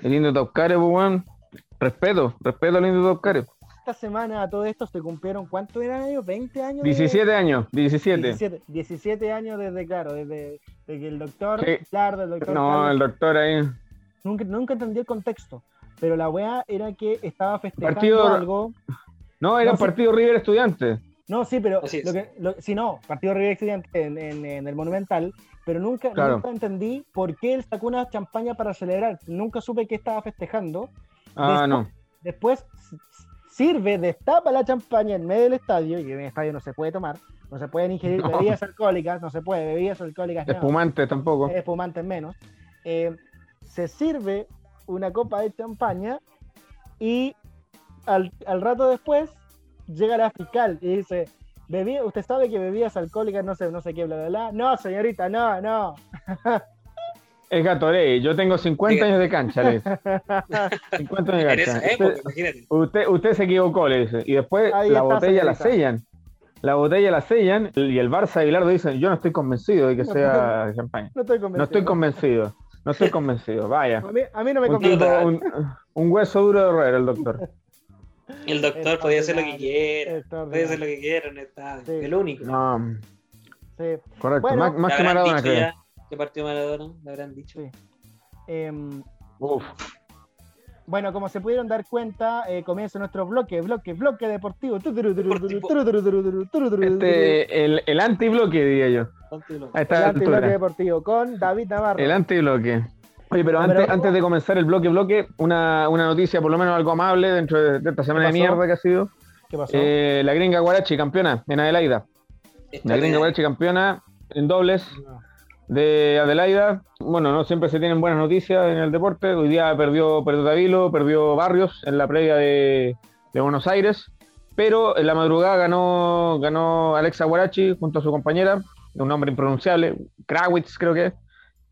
El lindo Taucare, pues, weón. Respeto, respeto al lindo Taucare. Esta semana a todo esto se cumplieron, ¿cuánto eran ellos? ¿20 años? de- 17 años, 17. 17, 17 años desde, claro, desde, desde que el doctor, Sí. Clardo, el doctor No, Carlos, el doctor ahí. nunca, nunca entendí el contexto, pero la weá era que estaba festejando Partido- algo. No, era No, partido River Estudiante. No, sí, pero lo que, lo- sí, no, Partido River Estudiante en, en- en el Monumental, pero nunca, Claro. nunca entendí por qué él sacó una champaña para celebrar. Nunca supe qué estaba festejando. Ah, Después- no. Después sirve, destapa la champaña en medio del estadio, y en el estadio no se puede tomar, no se pueden ingerir No. bebidas alcohólicas, no se puede, bebidas alcohólicas, nada. Espumante tampoco. espumantes menos, eh, se sirve una copa de champaña y al, al rato después llega la fiscal y dice, "Bebí- usted sabe que bebidas alcohólicas no sé, no sé qué, bla, bla, bla. No, señorita, no, no. Es Gatorade. Yo tengo 50 Diga. años de cancha, le dice. <laughs> 50 años de cancha. época, Usted, imagínate. usted, usted se equivocó, le dice. Y después Ahí la está, botella la sellan. La botella la sellan y el Barça y Bilardo dicen, yo no estoy convencido de que sea champaña. No estoy convencido. No estoy convencido. No estoy convencido. Vaya. A mí, a mí no me Un, tipo- un, un hueso duro de roer el doctor. <laughs> El doctor podía hacer lo que quiera. Podía hacer lo que quiera estadio. Sí. El único. No, Sí. correcto. Bueno, más más ¿Le que Maradona, creo. ya partió Maradona? ¿Le habrán dicho? Sí. Em, Uf. bueno, como se pudieron dar cuenta, eh, comienza nuestro bloque, bloque, bloque deportivo. Este, el, el antibloque, diría yo. Ponte loco. A El antibloque deportivo con David Navarro. El antibloque. Oye, pero No, antes, pero- antes de comenzar el bloque bloque, una, una noticia por lo menos algo amable dentro de, de esta semana de mierda que ha sido. ¿Qué pasó? Eh, la gringa Guarachi, campeona en Adelaida. La gringa Guarachi, campeona en dobles de Adelaida. Bueno, no siempre se tienen buenas noticias en el deporte. Hoy día perdió, perdió Tavilo, perdió Barrios en la previa de, de Buenos Aires. Pero en la madrugada ganó, ganó Alexa Guarachi junto a su compañera, un nombre impronunciable, Krawitz creo que es.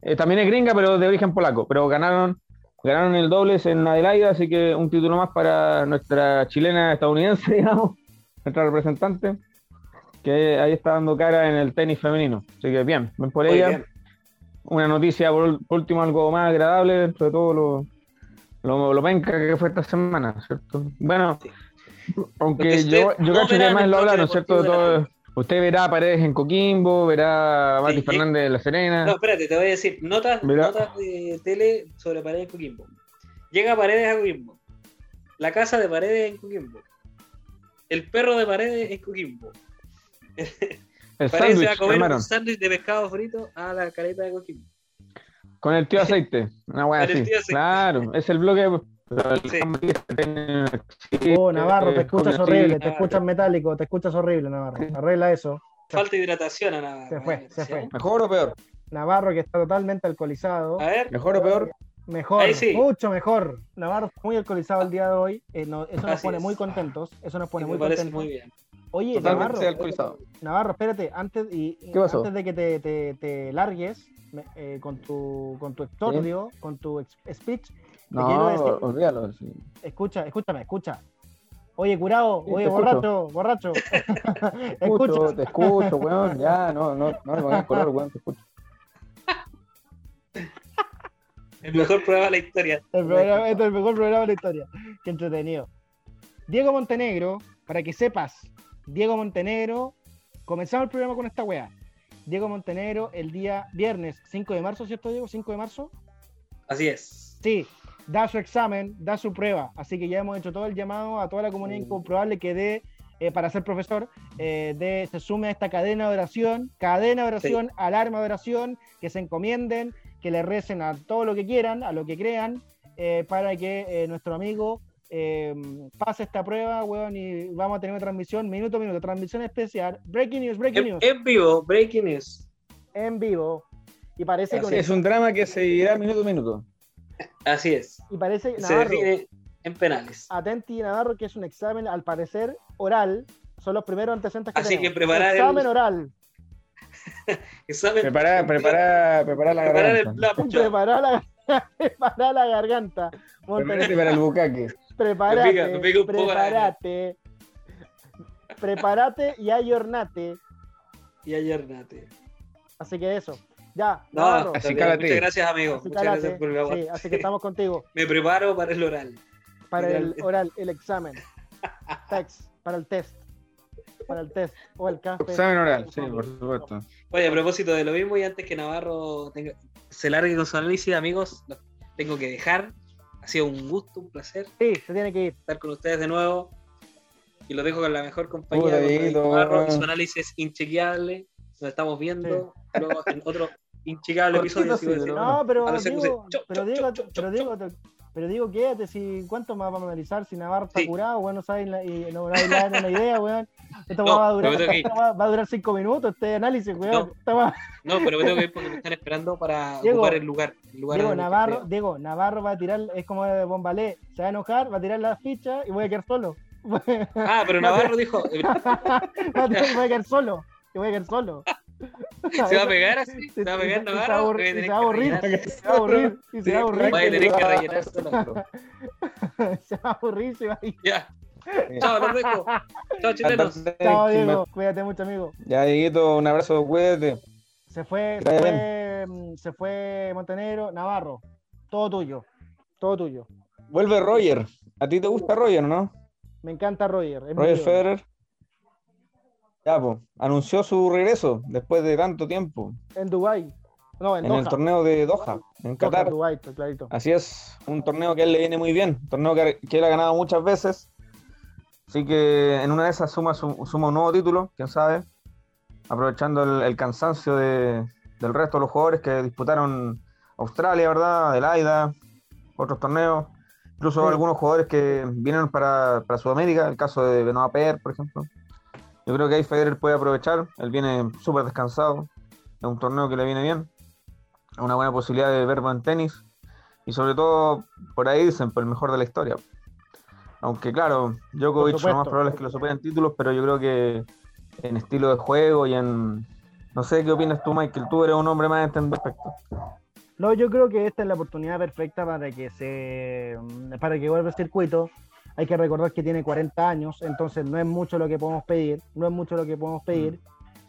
Eh, también es gringa, pero de origen polaco. Pero ganaron, ganaron el dobles en Adelaida, así que un título más para nuestra chilena estadounidense, <laughs> digamos, nuestra representante, que ahí está dando cara en el tenis femenino. Así que bien, ven por Muy ella. bien. Una noticia, por, último, algo más agradable dentro de todo lo, lo, lo penca que fue esta semana, ¿cierto? Bueno, Sí. aunque yo, yo no cacho que el lo hablaron, ¿cierto? De todo, usted verá a Paredes en Coquimbo, verá a Mati Sí, Fernández de La Serena. No, espérate, te voy a decir. Notas, notas de tele sobre Paredes Coquimbo. Llega Paredes a Coquimbo. La casa de Paredes en Coquimbo. el perro de paredes es Coquimbo. <laughs> El Parece sándwich, a comer hermano. un sándwich de pescado frito a la caleta de Coquimbo. Con el tío aceite. Una el así. tío aceite. Claro, es el bloque. Sí. Oh, Navarro, te escuchas horrible, te escuchas metálico, te escuchas horrible, Navarro. Arregla eso. Falta de hidratación a Navarro. Se fue, se fue. ¿Mejor o peor? Navarro que está totalmente alcoholizado. A ver, ¿Mejor o peor? Mejor, sí. mucho mejor. Navarro está muy alcoholizado el día de hoy. eh, no- eso nos Así pone es. muy contentos. Eso nos pone muy contentos. muy bien. Oye, Navarro, alcoholizado. Navarro, espérate, antes, y, y ¿Qué pasó? antes de que te, te- te largues eh, con tu con tu extordio, con tu speech, No, decir- olvídalo. sí. escucha, escúchame, escucha. Oye, curado, Sí, oye, borracho, borracho. Te <laughs> escucho, escucha. te escucho, weón. Ya, no, no, no le pongas color, weón, te escucho. El mejor programa de la historia. El programa- este es el mejor programa de la historia. Qué entretenido. Diego Montenegro, para que sepas, Diego Montenegro, comenzamos el programa con esta weá. Diego Montenegro el día viernes 5 de marzo, ¿cierto, Diego? 5 de marzo. Así es. Sí, da su examen, da su prueba. Así que ya hemos hecho todo el llamado a toda la comunidad incomprobable que dé, eh, para ser profesor, eh, de, se sume a esta cadena de oración, cadena de oración, alarma de oración, que se encomienden, que le recen a todo lo que quieran, a lo que crean, eh, para que eh, nuestro amigo eh, pase esta prueba, weón, y vamos a tener una transmisión minuto a minuto, transmisión especial, breaking news, breaking En, news, en vivo, breaking news. en vivo. Y parece Así que Es un drama que se dirá minuto a minuto. Así es. y parece Se Navarro, define en penales. Atenti Navarro, que es un examen, al parecer, oral. Son los primeros antecedentes que Así que tenemos. preparar el- Examen oral. <laughs> Examen. Prepara, prepara, prepara la Preparar el garganta. la <laughs> pucha. Preparar la, preparar la garganta. Prepárate para el bucaque. Prepárate. Me pica- me pica un poco la prepárate. Prepárate y ayornate. Y ayer Nate. Así que eso. Ya, No, así muchas gracias, amigo. así Muchas gracias por el aguante. Sí, así que estamos <laughs> contigo. Me preparo para el oral. Para el oral, el examen. Text, para el test. Para el test. O el café. Examen oral, sí, por supuesto. Oye, a propósito de lo mismo, y antes que Navarro tenga- se largue con su análisis, amigos, los tengo que dejar. Ha sido un gusto, un placer Sí, se tiene que ir. estar con ustedes de nuevo. Y los dejo con la mejor compañía Dieguito, Navarro su análisis inchequeable. Nos estamos viendo luego en otro <laughs> Cortito, episodio. sí, pero. No, pero A digo, chop, pero digo, chop, pero digo, pero digo, quédate, si cuánto más vamos a analizar, si Navarro está Sí. curado, bueno, sabes, la- y no, no hay la- no una <laughs> idea, weón. Esto No, va, a durar, que <laughs> va, va a durar cinco minutos, este análisis, weón. No. Va- No, pero me tengo que ir porque me están esperando para Diego, ocupar el lugar. El lugar Diego Navarro. Diego, Navarro va a tirar, es como de Bombalé, se va a enojar, va a tirar la ficha y voy a quedar solo. Ah, pero Navarro dijo, eh, va a quedar solo. Y <laughs> voy a quedar solo. se va a pegar así, se va a pegar se va a aburrir, se va a que aburrir, se va a aburrir, y se va a aburrir, Voy a tener que rellenar solo. <laughs> se va a aburrir, se va a ir. Ya. Chao, los dejo. Chao, chilenos. Chao, Diego. Cuídate mucho, amigo. Ya, Dieguito, un abrazo, cuídate. Se fue, Que se fue, mm, se fue Montenegro, Navarro. Todo tuyo. Todo tuyo. Vuelve Roger. ¿A ti te gusta Roger, no? Me encanta Roger. Roger. Federer. Ya, pues, anunció su regreso después de tanto tiempo En Dubai. No, en, en el torneo de Doha, en Qatar. Dubái, pues, clarito. Así es, un torneo que a él le viene muy bien, un torneo que, que él ha ganado muchas veces. Así que en una de esas suma, su- suma un nuevo título, quién sabe, aprovechando el, el cansancio de- del resto de los jugadores que disputaron Australia, ¿verdad? Adelaida, otros torneos, incluso Sí. algunos jugadores que vienen para, para Sudamérica, el caso de Benoit Per, por ejemplo. Yo creo que ahí Federer puede aprovechar, él viene súper descansado, es un torneo que le viene bien, una buena posibilidad de ver buen tenis y sobre todo por ahí dicen por el mejor de la historia. Aunque claro, Djokovic lo más probable es que lo superen títulos, pero yo creo que en estilo de juego y en no sé qué opinas tú, Michael, tú eres un hombre más entendido respecto. No, yo creo que esta es la oportunidad perfecta para que se para que vuelva el circuito. Hay que recordar que tiene 40 años, entonces no es mucho lo que podemos pedir, no es mucho lo que podemos pedir.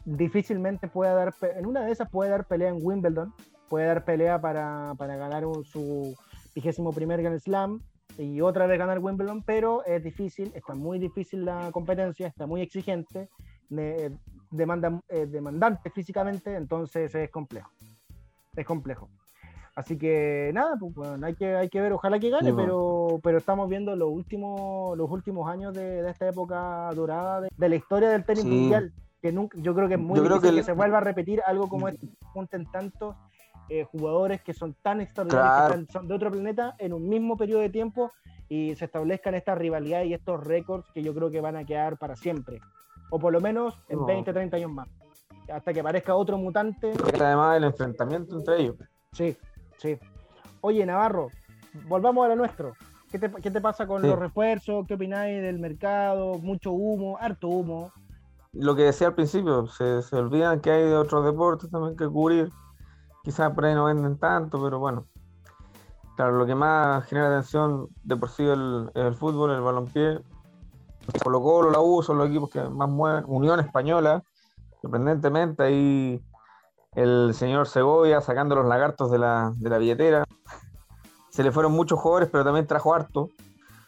Difícilmente puede dar, en una de esas puede dar pelea en Wimbledon, puede dar pelea para, para ganar su vigésimo primer Grand Slam y otra vez ganar Wimbledon, pero es difícil, está muy difícil la competencia, está muy exigente, de- demanda, eh, demandante físicamente, entonces es complejo. Es complejo. Así que nada, pues bueno, hay que, hay que ver, ojalá que gane, Sí, pues. pero, pero estamos viendo los últimos, los últimos años de, de esta época dorada de, de la historia del tenis Sí. mundial. Que nunca, yo creo que es muy Yo creo difícil que que, el- se vuelva a repetir algo como este, junten tantos eh, jugadores que son tan extraordinarios, Claro. que están- son de otro planeta en un mismo periodo de tiempo y se establezcan estas rivalidades y estos récords que yo creo que van a quedar para siempre. O por lo menos en No. 20, 30 años más. Hasta que aparezca otro mutante Porque Además, el enfrentamiento entre ellos. Sí, sí. Oye, Navarro, volvamos a lo nuestro. ¿Qué te, qué te pasa con Sí. los refuerzos? ¿Qué opináis del mercado? Mucho humo, harto humo. Lo que decía al principio, se, se olvidan que hay de otros deportes también que cubrir. Quizás por ahí no venden tanto, pero bueno. Claro, lo que más genera atención de por sí el, el fútbol, el balompié. Colo Colo, la U son los equipos que más mueven. Unión Española, sorprendentemente, ahí el señor Segovia sacando los lagartos de la, de la billetera. Se le fueron muchos jugadores, pero también trajo harto.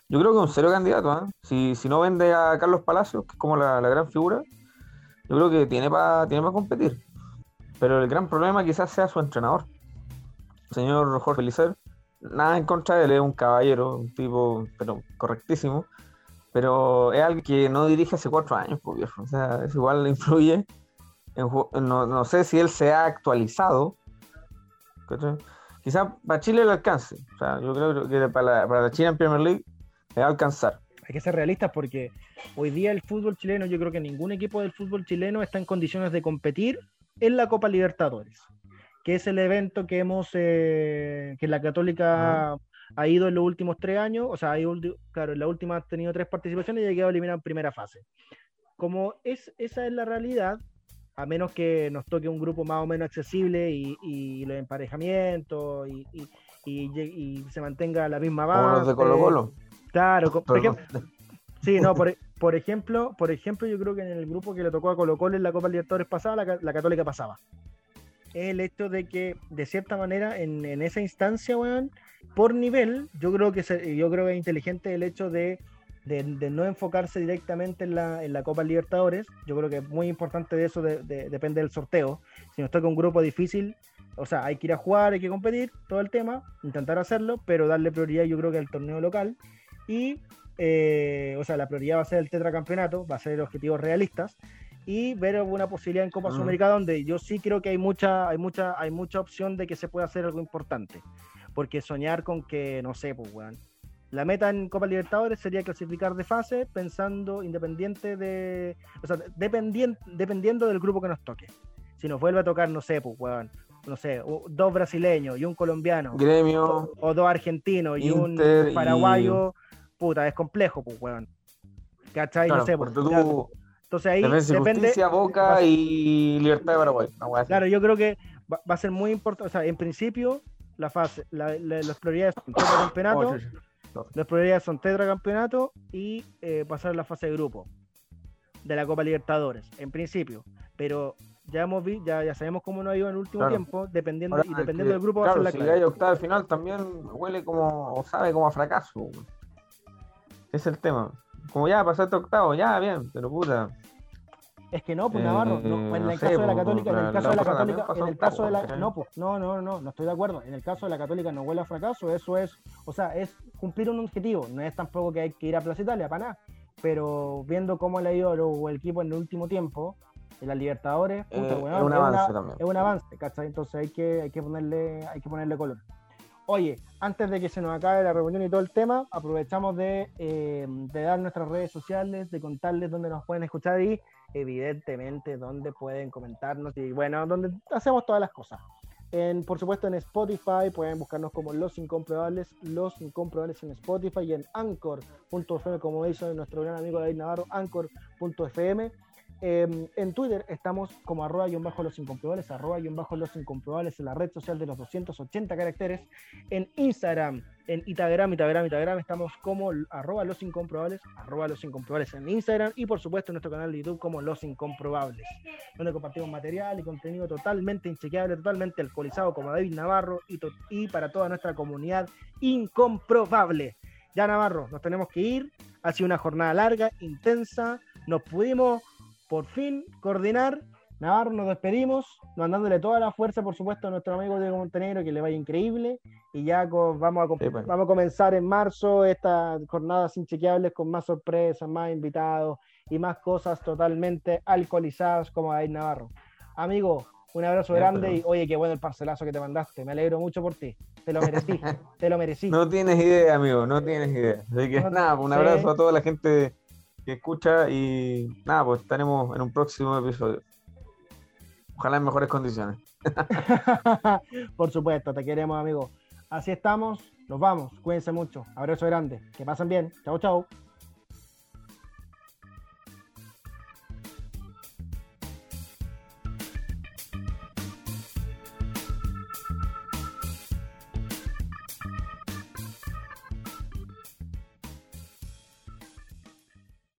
Yo creo que un serio candidato. ¿ah? Si, si no vende a Carlos Palacios, que es como la, la gran figura, yo creo que tiene para tiene pa competir. Pero el gran problema quizás sea su entrenador. El señor Jorge Felicer. Nada en contra de él, es un caballero, un tipo pero correctísimo. Pero es alguien que no dirige hace cuatro años, pues, viejo. O sea, es igual influye. En, no, no sé si él se ha actualizado. Quizás para Chile le alcance. O sea, yo creo que para la, para la China en Premier League le va a alcanzar. Hay que ser realistas porque hoy día el fútbol chileno, yo creo que ningún equipo del fútbol chileno está en condiciones de competir en la Copa Libertadores, que es el evento que hemos, eh, que la Católica ha ido en los últimos tres años, o sea, ha ido claro, en la última ha tenido tres participaciones y ha quedado eliminado en primera fase. Como es, esa es la realidad, a menos que nos toque un grupo más o menos accesible y, y los emparejamientos y, se mantenga la misma Como base. los de Colo Colo. Claro, por ejemplo, sí, no, por, por ejemplo, por ejemplo, yo creo que en el grupo que le tocó a Colo Colo en la Copa Libertadores pasada, la, la Católica pasaba. El hecho de que, de cierta manera, en, en esa instancia, weón, por nivel, yo creo que se- yo creo que es inteligente el hecho de, de- de no enfocarse directamente en la, en la Copa Libertadores. Yo creo que es muy importante de eso, de- de- depende del sorteo. Si nos toca un grupo difícil, o sea, hay que ir a jugar, hay que competir, todo el tema, intentar hacerlo, pero darle prioridad yo creo que al torneo local. Y, eh, o sea, la prioridad va a ser el tetracampeonato, va a ser objetivos realistas y ver alguna posibilidad en Copa. Sudamericana donde yo sí creo que hay mucha, hay mucha, hay mucha opción de que se pueda hacer algo importante. Porque soñar con que, no sé, pues, weón. La meta en Copa Libertadores sería clasificar de fase pensando independiente de. O sea, dependien- dependiendo del grupo que nos toque. Si nos vuelve a tocar, no sé, pues, weón. No sé, dos brasileños y un colombiano. Gremio, O dos argentinos y Inter un y- paraguayo. Puta, es complejo, pues, weón. ¿Cachai? claro, no sé, pues, tú, Entonces ahí Defensa depende. Justicia, Boca y Libertad de Paraguay. Claro, yo creo que va, va a ser muy importante. O sea, en principio, la fase, la- la- las prioridades Oh, chucha. las prioridades son tetracampeonato y eh, pasar a la fase de grupo de la Copa Libertadores, en principio. Pero ya hemos vi, ya, ya sabemos cómo nos ha ido en el último Claro. tiempo, dependiendo, Ahora, y dependiendo que, del grupo va claro, a ser si la hay octava de final también huele como, o sabe como a fracaso. es el tema. Como ya pasaste octavo, ya bien, pero puta. Es que no, pues Eh, Navarro, no, pues, en no el caso de la pues, Católica, en el caso de la Católica, en el caso de la, no, pues, no, no, no, no estoy de acuerdo. En el caso de la Católica no huele a fracaso, eso es, o sea, es cumplir un objetivo. No es tampoco que hay que ir a Plaza Italia para nada, pero viendo cómo le ha ido el equipo en el último tiempo, en las Libertadores, puta, Eh, weón, es un es una- avance también. es un avance, ¿cachai? Entonces hay que, hay que ponerle, hay que ponerle color. Oye, antes de que se nos acabe la reunión y todo el tema, aprovechamos de, eh, de dar nuestras redes sociales, de contarles dónde nos pueden escuchar y evidentemente dónde pueden comentarnos y bueno, donde hacemos todas las cosas. En, por supuesto en Spotify pueden buscarnos como Los Incomprobables, Los Incomprobables en Spotify y en Anchor.fm como hizo nuestro gran amigo David Navarro, Anchor.fm. Eh, en Twitter estamos como arroba guion bajo los incomprobables, arroba guion bajo los incomprobables en la red social de los 280 caracteres. En Instagram, en Instagram, Instagram, Instagram estamos como arroba los incomprobables, arroba los incomprobables en Instagram y por supuesto en nuestro canal de YouTube como los incomprobables, donde compartimos material y contenido totalmente inchequeable, totalmente alcoholizado como David Navarro y, y para toda nuestra comunidad incomprobable. Ya Navarro, nos tenemos que ir. Ha sido una jornada larga, intensa. Nos pudimos por fin coordinar Navarro, nos despedimos, mandándole toda la fuerza, por supuesto, a nuestro amigo Diego Montenegro, que le vaya increíble. Y ya vamos, a, pues. vamos a comenzar en marzo estas jornadas inchequeables con más sorpresas, más invitados y más cosas totalmente alcoholizadas como David Navarro. Amigo, un abrazo grande y oye, qué bueno el parcelazo que te mandaste. Me alegro mucho por ti. Te lo merecí, <laughs> te lo merecí. No tienes idea, amigo, no tienes idea. Así que nada, un abrazo a toda la gente que escucha y nada, pues estaremos en un próximo episodio. Ojalá en mejores condiciones. <laughs> Por supuesto, te queremos, amigo. Así estamos, nos vamos. Cuídense mucho. Abrazo grande. Que pasen bien. Chau, chau.